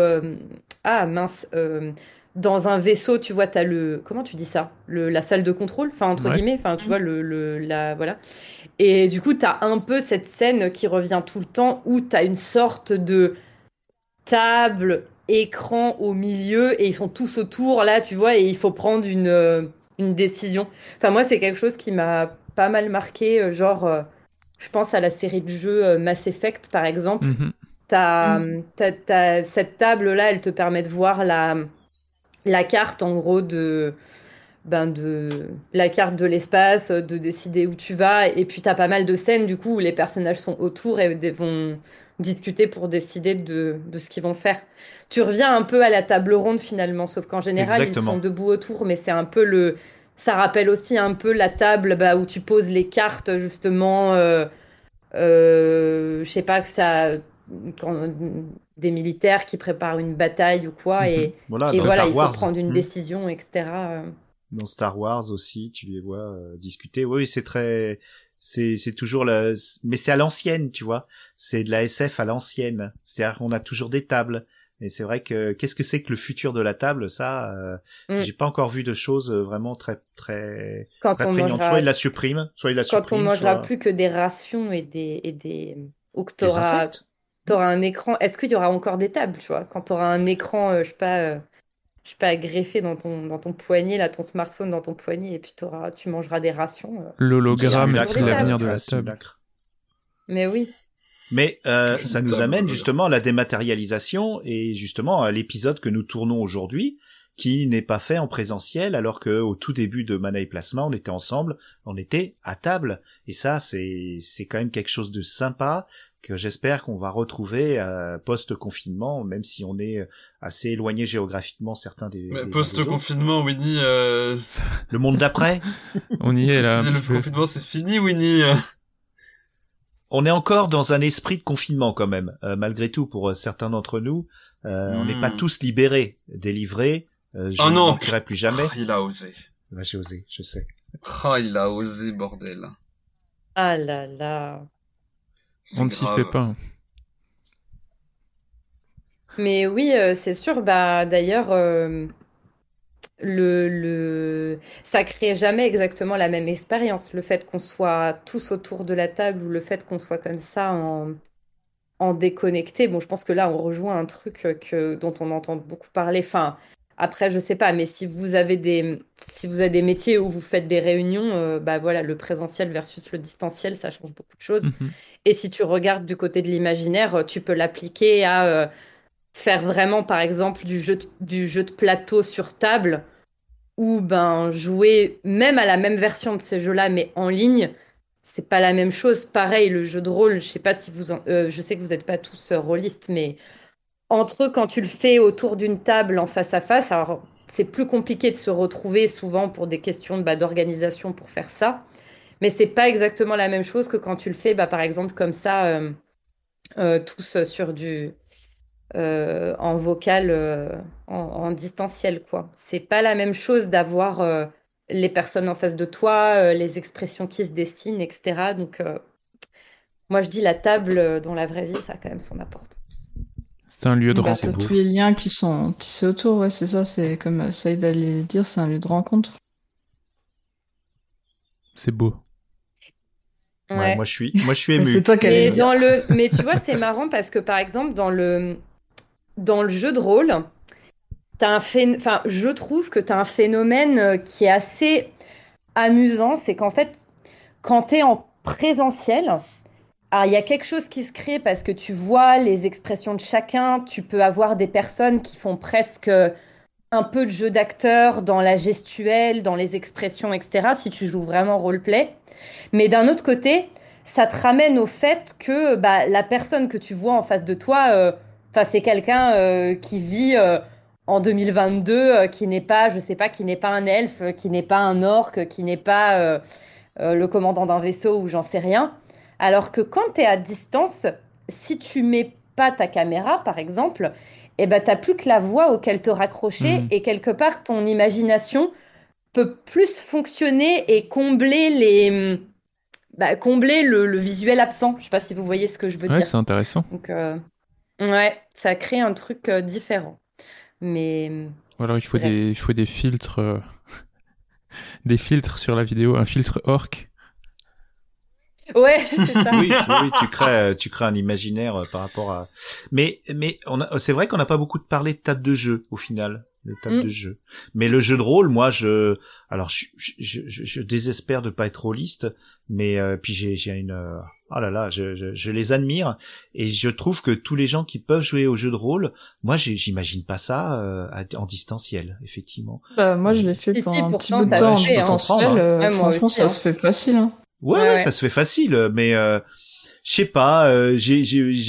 ah, mince. Dans un vaisseau, tu vois, t'as le. Comment tu dis ça? Le, la salle de contrôle, enfin, entre Ouais. guillemets, enfin, tu vois, le, le, la. Voilà. Et du coup, t'as un peu cette scène qui revient tout le temps où t'as une sorte de table, écran au milieu et ils sont tous autour là, tu vois, et il faut prendre une, euh, une décision. Enfin, moi, c'est quelque chose qui m'a pas mal marqué, euh, genre, euh, je pense à la série de jeux Mass Effect, par exemple. Mhm. T'as, t'as- t'as- cette table-là, elle te permet de voir la, la carte, en gros, de, ben de la carte de l'espace, de décider où tu vas. Et puis, t'as pas mal de scènes, du coup, où les personnages sont autour et vont discuter pour décider de, de ce qu'ils vont faire. Tu reviens un peu à la table ronde, finalement, sauf qu'en général, Exactement. ils sont debout autour, mais c'est un peu le... Ça rappelle aussi un peu la table bah, où tu poses les cartes, justement. euh, euh, je sais pas que ça quand des militaires qui préparent une bataille ou quoi et, Mhm. Voilà, et voilà Star il faut Wars. prendre une Mhm. décision etc euh. Dans Star Wars aussi, tu les vois euh, discuter. Oui, c'est très, c'est c'est toujours la, mais c'est à l'ancienne, tu vois. C'est de la SF à l'ancienne. C'est-à-dire qu'on a toujours des tables. Et c'est vrai que qu'est-ce que c'est que le futur de la table Ça, euh, Mm. j'ai pas encore vu de choses euh, vraiment très très Quand très on prégnantes. mangera- Soit il la supprime, soit il la quand on supprime. mangera soit- plus que des rations et des et des ou t'auras un écran est-ce qu'il y aura encore des tables tu vois? Quand t'auras un écran euh, je sais pas euh, je sais pas greffé dans ton dans ton poignet là ton smartphone dans ton poignet et puis t'auras tu mangeras des rations euh. L'hologramme des l'avenir de la Ouais, table. mais oui. Mais euh, ça nous amène justement à la dématérialisation et justement à l'épisode que nous tournons aujourd'hui, qui n'est pas fait en présentiel, alors que au tout début de Mana et Plasma, on était ensemble, on était à table. Et ça, c'est c'est quand même quelque chose de sympa que j'espère qu'on va retrouver euh, post-confinement, même si on est assez éloigné géographiquement certains des. Post-confinement, Winnie, euh... [LAUGHS] Le monde d'après? [LAUGHS] On y est là si le peu. confinement c'est fini, Winnie. euh, on est encore dans un esprit de confinement quand même, euh, malgré tout pour euh, certains d'entre nous. Euh, On n'est pas Hmm. tous libérés, délivrés. Euh, je Oh ne non. mentirai plus jamais. Il a osé. Ouais, j'ai osé, je sais. Ah, il a osé, bordel. Ah là là. On ne s'y fait pas. Mais oui, euh, c'est sûr. Bah, d'ailleurs, euh, le, le... ça crée jamais exactement la même expérience. Le fait qu'on soit tous autour de la table ou le fait qu'on soit comme ça en, en déconnecté. Bon, je pense que là, on rejoint un truc que, dont on entend beaucoup parler. Enfin, après, je sais pas, mais si vous avez des, si vous avez des métiers où vous faites des réunions, euh, bah voilà, le présentiel versus le distanciel, ça change beaucoup de choses. Mhm. Et si tu regardes du côté de l'imaginaire, euh, tu peux l'appliquer à euh, faire vraiment, par exemple, du jeu de, du jeu de plateau sur table ou ben jouer même à la même version de ces jeux-là, mais en ligne. C'est pas la même chose. Pareil, le jeu de rôle, je sais pas si vous en- euh, je sais que vous n'êtes pas tous rôlistes, mais entre eux, quand tu le fais autour d'une table en face à face, alors c'est plus compliqué de se retrouver souvent pour des questions bah, d'organisation pour faire ça. Mais c'est pas exactement la même chose que quand tu le fais, bah, par exemple, comme ça, euh, euh, tous sur du euh, en vocal, en, distanciel, quoi. C'est pas la même chose d'avoir les personnes en face de toi, les expressions qui se dessinent, etc. Donc, moi, je dis la table dans la vraie vie, ça a quand même son importance. C'est un lieu de Parce que rencontre. tous les liens qui sont tissés autour, ouais, c'est ça, c'est comme euh, Saïd allait dire, c'est un lieu de rencontre. C'est beau. Ouais, Ouais. moi je suis, moi je suis [LAUGHS] Mais ému. c'est toi qui Mais dans le, [LAUGHS] mais tu vois, c'est marrant parce que par exemple dans le dans le jeu de rôle, t'as un phé- enfin, je trouve que tu as un phénomène euh, qui est assez amusant, c'est qu'en fait, quand tu es en présentiel, alors, il y a quelque chose qui se crée parce que tu vois les expressions de chacun, tu peux avoir des personnes qui font presque un peu de jeu d'acteur dans la gestuelle, dans les expressions, etc., si tu joues vraiment roleplay. Mais d'un autre côté, ça te ramène au fait que bah, la personne que tu vois en face de toi, euh, c'est quelqu'un euh, qui vit euh, en 2022, euh, qui n'est pas, je sais pas, qui n'est pas un elfe, qui n'est pas un orc, qui n'est pas le commandant d'un vaisseau ou j'en sais rien. Alors que quand tu es à distance, si tu mets pas ta caméra, par exemple, eh ben, t'as plus que la voix auquel te raccrocher Mhm. et quelque part ton imagination peut plus fonctionner et combler les bah, combler le, le visuel absent. Je sais pas si vous voyez ce que je veux Ouais, dire. c'est intéressant. Donc euh, ouais, ça crée un truc euh, différent. Mais alors il faut Bref. des, il faut des filtres, euh, [LAUGHS] des filtres sur la vidéo, un filtre orc. Ouais, [LAUGHS] c'est ça. oui, oui, tu crées, tu crées un imaginaire euh, par rapport à. Mais, mais on a, c'est vrai qu'on n'a pas beaucoup de parlé de table de jeu au final, de table Mm. de jeu. Mais le jeu de rôle, moi, je, alors, je, je, je, je désespère de pas être rôliste, mais euh, puis j'ai, j'ai une, euh, oh là là, je, je, je les admire et je trouve que tous les gens qui peuvent jouer au jeu de rôle, moi, j'imagine pas ça euh, en distanciel, effectivement. Bah, moi, je l'ai fait Si, si, pendant un petit pourtant, bout de temps en hein. distanciel. euh, Ouais, franchement, aussi, ça hein. se fait facile. Hein. Ouais, Ouais, ça se fait facile, mais euh, je sais pas. euh, j'ai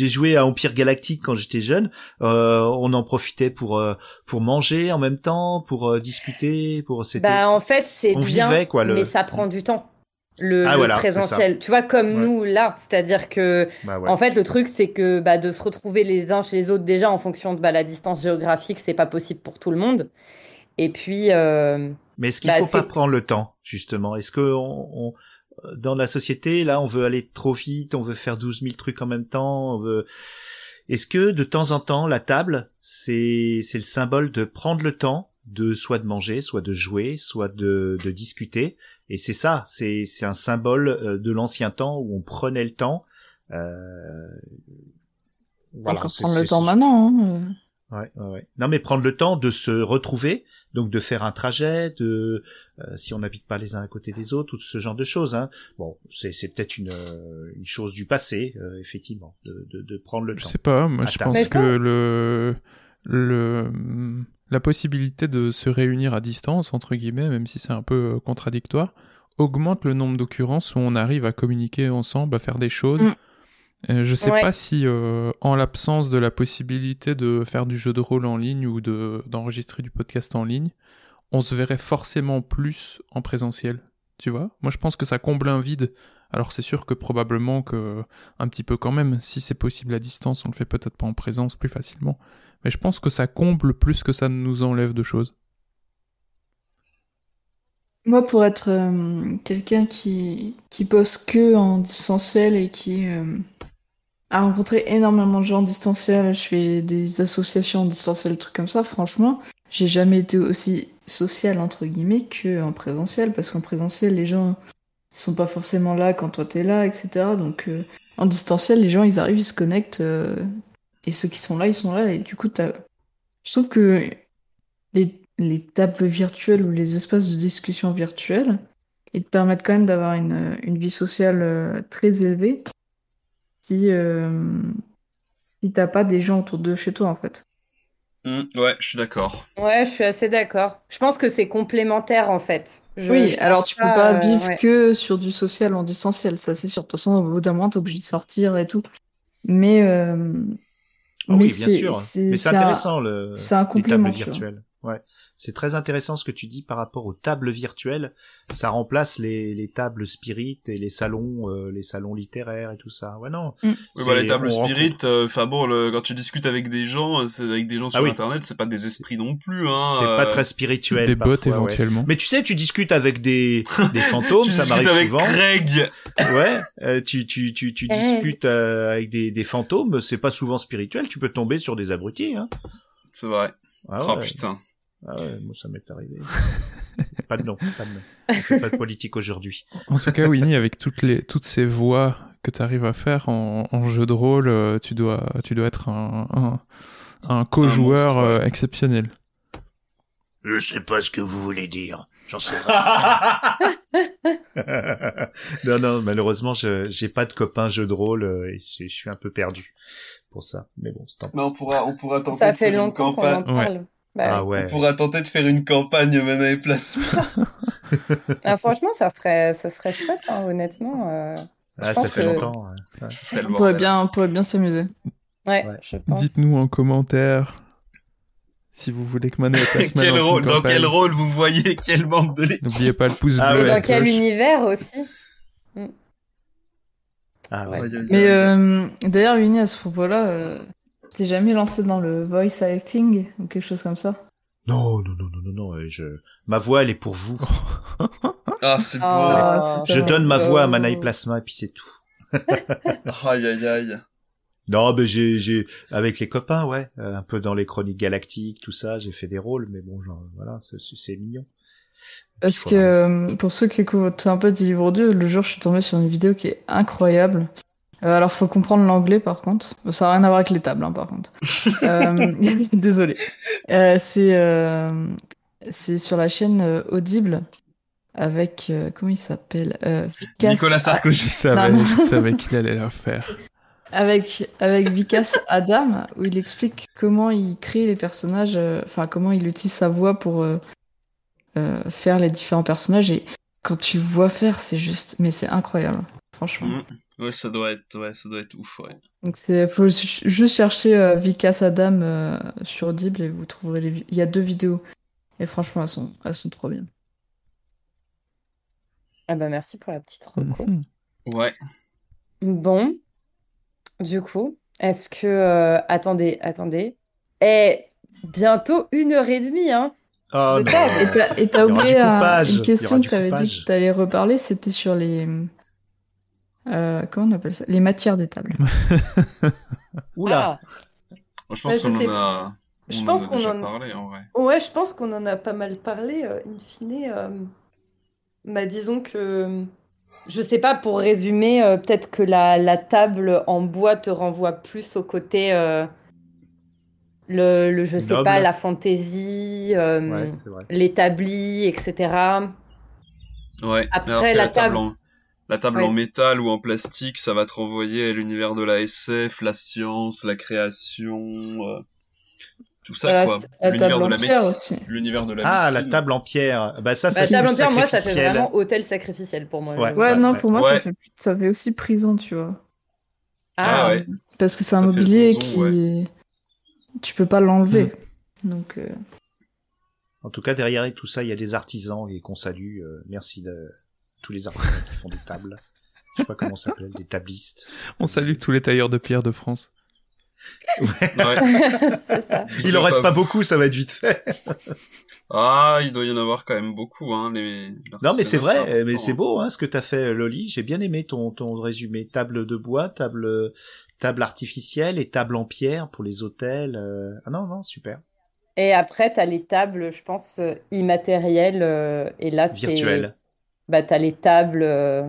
joué à Empire Galactique quand j'étais jeune. Euh, on en profitait pour euh, pour manger en même temps, pour euh, discuter, pour c'était. Bah en fait c'est bien, vivait quoi. Le... mais ça prend du temps. Le, Ah, le voilà, présentiel, tu vois comme Ouais. nous là, c'est-à-dire que Bah ouais. En fait, le truc, c'est que bah, de se retrouver les uns chez les autres, déjà en fonction de bah, la distance géographique, c'est pas possible pour tout le monde. Et puis, euh, Mais est-ce qu'il bah, faut pas prendre le temps justement? Est-ce que on, on- dans la société là, on veut aller trop vite, on veut faire 12 000 trucs en même temps, on veut. Est-ce que de temps en temps, la table, c'est c'est le symbole de prendre le temps de soit de manger, soit de jouer, soit de, de discuter? Et c'est ça, c'est c'est un symbole euh, de l'ancien temps où on prenait le temps. Euh... voilà, Encore prendre le temps maintenant. Hein. Ouais, ouais, ouais. Non, mais prendre le temps de se retrouver, donc de faire un trajet, de euh, si on n'habite pas les uns à côté des autres, ou ce genre de choses. Hein. Bon, c'est c'est peut-être une euh, une chose du passé, euh, effectivement, de, de de prendre le Je temps. sais pas, moi je pense que le, le, la possibilité de se réunir à distance, entre guillemets, même si c'est un peu contradictoire, augmente le nombre d'occurrences où on arrive à communiquer ensemble, à faire des choses. Mm. Euh, je sais Ouais. pas si, euh, en l'absence de la possibilité de faire du jeu de rôle en ligne ou de d'enregistrer du podcast en ligne, on se verrait forcément plus en présentiel. Tu vois? Moi, je pense que ça comble un vide Alors c'est sûr que probablement que un petit peu quand même, si c'est possible à distance, on le fait peut-être pas en présence plus facilement. Mais je pense que ça comble plus que ça ne nous enlève de choses. Moi, pour être euh, quelqu'un qui, qui bosse que en distanciel et qui euh, a rencontré énormément de gens en distanciel, je fais des associations en distanciel, trucs comme ça, franchement, j'ai jamais été aussi social, entre guillemets, qu'en présentiel, parce qu'en présentiel, les gens ils sont pas forcément là quand toi t'es là, etc. Donc, euh, en distanciel, les gens, ils arrivent, ils se connectent, et ceux qui sont là, ils sont là, et du coup, t'as... je trouve que les les tables virtuelles ou les espaces de discussion virtuels, ils te permettent quand même d'avoir une, une vie sociale euh, très élevée si, euh, si t'as pas des gens autour de chez toi en fait. Hmm, ouais, je suis d'accord. Ouais, je suis assez d'accord. Je pense que c'est complémentaire en fait. Je- oui, je alors tu peux pas euh, vivre ouais. que sur du social en distanciel, ça c'est sûr. De toute façon, au bout d'un moment, t'es obligé de sortir et tout. Mais, euh, Ah mais oui, bien sûr. Mais c'est un- intéressant le C'est un les complément. tables C'est très intéressant ce que tu dis par rapport aux tables virtuelles. Ça remplace les, les tables spirit et les salons, euh, les salons littéraires et tout ça. Ouais non. Mm. Oui, bah, les tables on spirit, euh, enfin bon, le- quand tu discutes avec des gens, euh, c'est avec des gens sur Ah oui, internet, c'est pas des esprits non plus, hein. C'est pas très spirituel. Des bots, ouais. éventuellement. Mais tu sais, tu discutes avec des, des [LAUGHS] fantômes, Tu ça m'arrive avec souvent. Greg. Ouais, euh, tu, tu, tu, tu discutes euh, avec des, des fantômes, c'est pas souvent spirituel, tu peux tomber sur des abrutis. Hein. C'est vrai. Ah oh ouais. putain. Ah ouais, moi ça m'est arrivé. [LAUGHS] pas de nom, pas de nom. On fait pas de politique aujourd'hui. En tout cas, Winnie, avec toutes les toutes ces voix que tu arrives à faire en, en jeu de rôle, euh, tu dois tu dois être un un, un co-joueur euh, exceptionnel. Je sais pas ce que vous voulez dire. J'en sais [LAUGHS] non, non, malheureusement, je j'ai pas de copain jeu de rôle euh, et je, je suis un peu perdu pour ça. Mais bon, c'est pis. Mais on pourra, on pourra tenter Ça de fait faire une longtemps qu'on en parle. Bah, Ah ouais. On pourra tenter de faire une campagne Mana et Plasma. ah, franchement, ça serait, ça serait chouette, hein, honnêtement. euh, Ah, ça fait que- longtemps. ouais. Ouais. Quel On pourrait bien, on pourrait bien s'amuser. Ouais, Ouais. je pense. Dites-nous en commentaire si vous voulez que Mané et Plasma [LAUGHS] Quel rôle, dans campagne. quel rôle vous voyez quel membre de l'équipe? N'oubliez pas le pouce Ah bleu. Et dans quel cloche. univers aussi? Ah ouais. Aïe, Mais euh, d'ailleurs, Winnie, à ce propos-là, euh, t'es jamais lancé dans le voice acting ou quelque chose comme ça Non, non, non, non, non, non. Je... Ma voix, elle est pour vous. [LAUGHS] Ah, c'est beau. Ah, c'est Je donne ma voix à. Mana et Plasma et puis c'est tout. [LAUGHS] Aïe, aïe, aïe. Non, mais j'ai, j'ai, avec les copains, ouais, euh, un peu dans les chroniques galactiques, tout ça, j'ai fait des rôles, mais bon, genre, voilà, c'est, c'est mignon. Parce que euh, pour ceux qui écoutent un peu des livres 2, le jour je suis tombée sur une vidéo qui est incroyable. Euh, alors faut comprendre l'anglais par contre. Ça n'a rien à voir avec les tables hein, par contre. [LAUGHS] euh, [LAUGHS] désolé. Euh, c'est euh, c'est sur la chaîne euh, Audible avec euh, comment il s'appelle euh, Vikas- Nicolas Je Sarkozy. savais, Non, non. je savais qu'il allait la faire. [LAUGHS] avec avec Vikas Adam où il explique comment il crée les personnages, euh, enfin comment il utilise sa voix pour euh, euh, faire les différents personnages et quand tu le vois faire, c'est juste, mais c'est incroyable, franchement. Mm. Ouais, ça doit être, ouais, ça doit être ouf, ouais. Donc c'est, faut ju- juste chercher euh, Vikas Adam euh, sur Audible et vous trouverez les, il y a deux vidéos et franchement elles sont, elles sont trop bien. Ah bah merci pour la petite reco. Mhm. Ouais. Bon, du coup, est-ce que... euh, attendez, attendez. Eh, bientôt une heure et demie, hein Oh De. Et t'as, et oublié une question que t'avais dit que t'allais reparler, c'était sur les, euh, comment on appelle ça, les matières des tables. [LAUGHS] Oula. Ah, je pense Bah, qu'on en a, je on pense en a qu'on en- parlé, en vrai. Ouais, je pense qu'on en a pas mal parlé, euh, in fine. euh, bah, disons que, je sais pas, pour résumer, euh, peut-être que la, la table en bois te renvoie plus au côté, euh, le, le, je sais Noble. pas, la fantaisie, euh, Ouais, l'établi, etc. Ouais. Après, la la table table- en, la table Ouais. en métal ou en plastique, ça va te renvoyer à l'univers de la SF, la science, la création, euh, tout ça, la- quoi. la L'univers table de en la pierre médecine. aussi. L'univers de la Ah, la table en pierre. Bah ça, Bah, c'est table en pierre, moi, ça fait vraiment hôtel sacrificiel pour moi. Ouais. non, ouais. pour moi, Ouais. ça, fait, ça fait aussi prison, tu vois. Ah, ouais. Parce que c'est un Ça mobilier zonzon, qui, tu peux pas l'enlever. Donc, euh, En tout cas, derrière tout ça, il y a des artisans et qu'on salue. euh, merci de tous les artisans qui font des tables. Je sais pas comment ça s'appelle, des tablistes. On salue tous les tailleurs de pierre de France. [LAUGHS] Il en reste pas beaucoup, ça va être vite fait. Ah, il doit y en avoir quand même beaucoup, hein, les... Non, mais c'est vrai, mais c'est hein. beau, hein, ce que t'as fait, Loli. J'ai bien aimé ton, ton résumé. Table de bois, table, table artificielle et table en pierre pour les hôtels. euh. Ah non, non, super. Et après, tu as les tables, je pense, euh, immatérielles. euh, et là, c'est. Virtuelles. Bah, tu as les tables euh,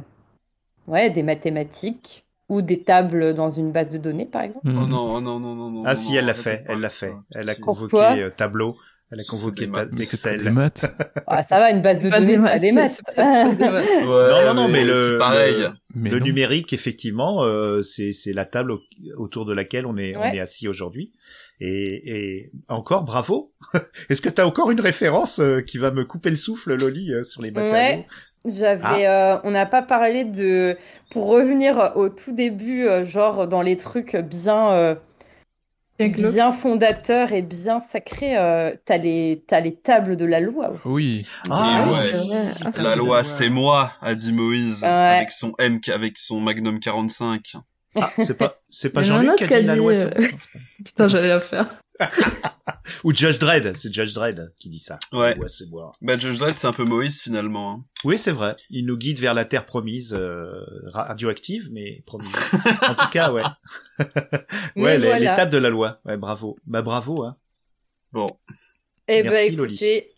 ouais, des mathématiques ou des tables dans une base de données, par exemple. Oh non, oh non, non, non, non. Ah non, si, non, elle l'a fait, elle l'a fait. Elle a convoqué euh, tableau. Elle a convoqué Excel. pas des maths. [LAUGHS] Ah, ça va, une base de données, des c'est des maths. c'est pas des maths. [LAUGHS] Ouais, non, non, non, mais le, pareil. le, Mais le non. numérique, effectivement, euh, c'est c'est la table au- autour de laquelle on est on Ouais. est assis aujourd'hui. Et, et encore bravo. [LAUGHS] Est-ce que t'as encore une référence euh, qui va me couper le souffle, Loli, euh, sur les matériaux? Ouais, j'avais, euh, on n'a pas parlé de, pour revenir au tout début, euh, genre dans les trucs bien, euh, Bien fondateurs et bien sacrés, euh, t'as les, t'as les tables de la loi aussi. Oui. Ah, ouais. Ah, La loi, c'est moi, a dit Moïse, Ouais. avec son M, avec son Magnum 45. Ah, c'est pas c'est pas Jean-Luc qui a dit la loi. [LAUGHS] Putain, j'allais la faire. Ou Judge Dredd, c'est Judge Dredd qui dit ça. Ouais. C'est moi. Bah, Judge Dredd, c'est un peu Moïse, finalement. hein. Oui, c'est vrai. Il nous guide vers la terre promise, euh, radioactive, mais promise. en tout cas, ouais. [LAUGHS] Ouais, voilà. l'étape de la loi. Ouais, bravo. Bah bravo, hein. Bon. Eh ben, Merci, écoutez,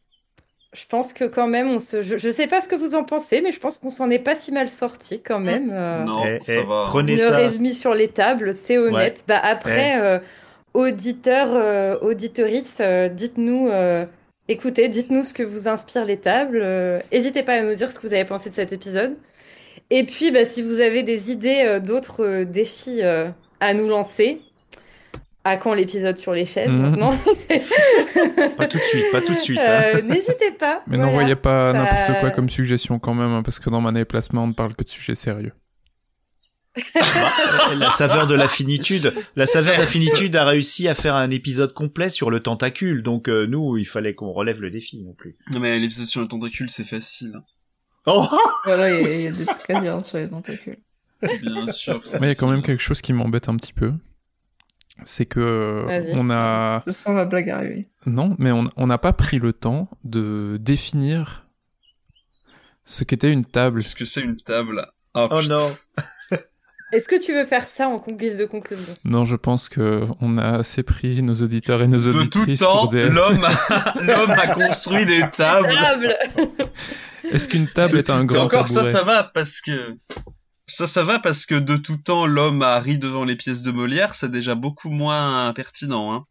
je pense que quand même, on se, je, je sais pas ce que vous en pensez, mais je pense qu'on s'en est pas si mal sorti quand même. euh. Non, Eh, ça eh, va. prenez Le ça. résumé sur les tables, c'est honnête. Bah après, euh, auditeurs, euh, auditorices, euh, dites-nous, euh, écoutez, dites-nous ce que vous inspire les tables. N'hésitez pas à nous dire ce que vous avez pensé de cet épisode. Et puis, bah, si vous avez des idées d'autres défis à nous lancer, à quand l'épisode sur les chaises Mhm. maintenant Pas tout de suite, pas tout de suite. hein. Euh, N'hésitez pas. Mais voilà. n'envoyez pas Ça- n'importe quoi comme suggestion quand même, hein, parce que dans Mana et Placement, on ne parle que de sujets sérieux. La saveur de la finitude. La saveur de la finitude a réussi à faire un épisode complet sur le tentacule. Donc euh, nous, il fallait qu'on relève le défi non plus. Non, mais l'épisode sur le tentacule, c'est facile. Oh [LAUGHS] Voilà, il y, a- il y a des trucs à dire sur les tentacules. Bien sûr. que Mais il y a quand même quelque chose qui m'embête un petit peu. C'est que on a Je sens la blague arriver. non, mais on n'a pas pris le temps de définir ce qu'était une table. Est-ce que c'est une table? Ah, Oh non [LAUGHS] Est-ce que tu veux faire ça en guise de conclusion? Non, je pense que on a assez pris nos auditeurs et nos De tout auditrices temps, pour des. l'homme a... [LAUGHS] l'homme a construit des tables. Table Est-ce qu'une table est un Et grand encore ça, tabouret ça va parce que ça, ça va parce que de tout temps, l'homme a ri devant les pièces de Molière, c'est déjà beaucoup moins pertinent. Hein.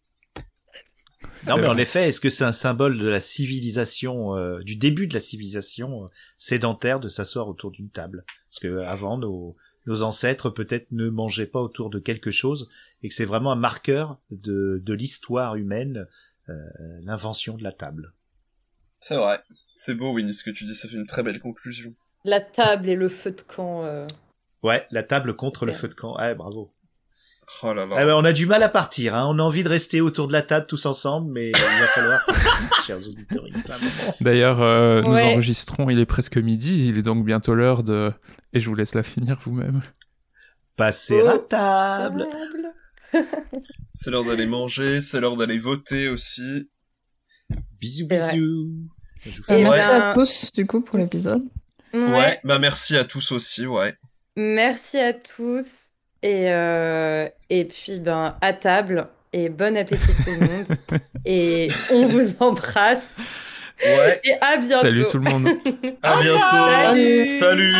Non, mais en effet, est-ce que c'est un symbole de la civilisation, euh, du début de la civilisation euh, sédentaire de s'asseoir autour d'une table? Parce que avant, nos, nos ancêtres peut-être ne mangeaient pas autour de quelque chose, et que c'est vraiment un marqueur de, de l'histoire humaine, euh, l'invention de la table. C'est vrai. C'est beau, Winnie, ce que tu dis, ça fait une très belle conclusion. La table et le feu de camp. euh. Ouais, la table contre le feu de camp. Ouais, bravo. Oh là là. Ah ben, on a du mal à partir, hein. on a envie de rester autour de la table tous ensemble, mais il va falloir, [LAUGHS] chers auditeurs. D'ailleurs, euh, nous Ouais. enregistrons, il est presque midi, il est donc bientôt l'heure de... Et je vous laisse la finir vous-même. passer Oh. à table. [LAUGHS] C'est l'heure d'aller manger, c'est l'heure d'aller voter aussi. Bisous, bisous. Je vous fais Et merci à tous, du coup, pour l'épisode. Ouais. bah merci à tous aussi, ouais. Merci à tous. Et, euh, et puis, ben, à table. Et bon appétit tout le monde. [LAUGHS] et on vous embrasse. Ouais. Et à bientôt. Salut tout le monde. [LAUGHS] À bientôt. Salut. Salut.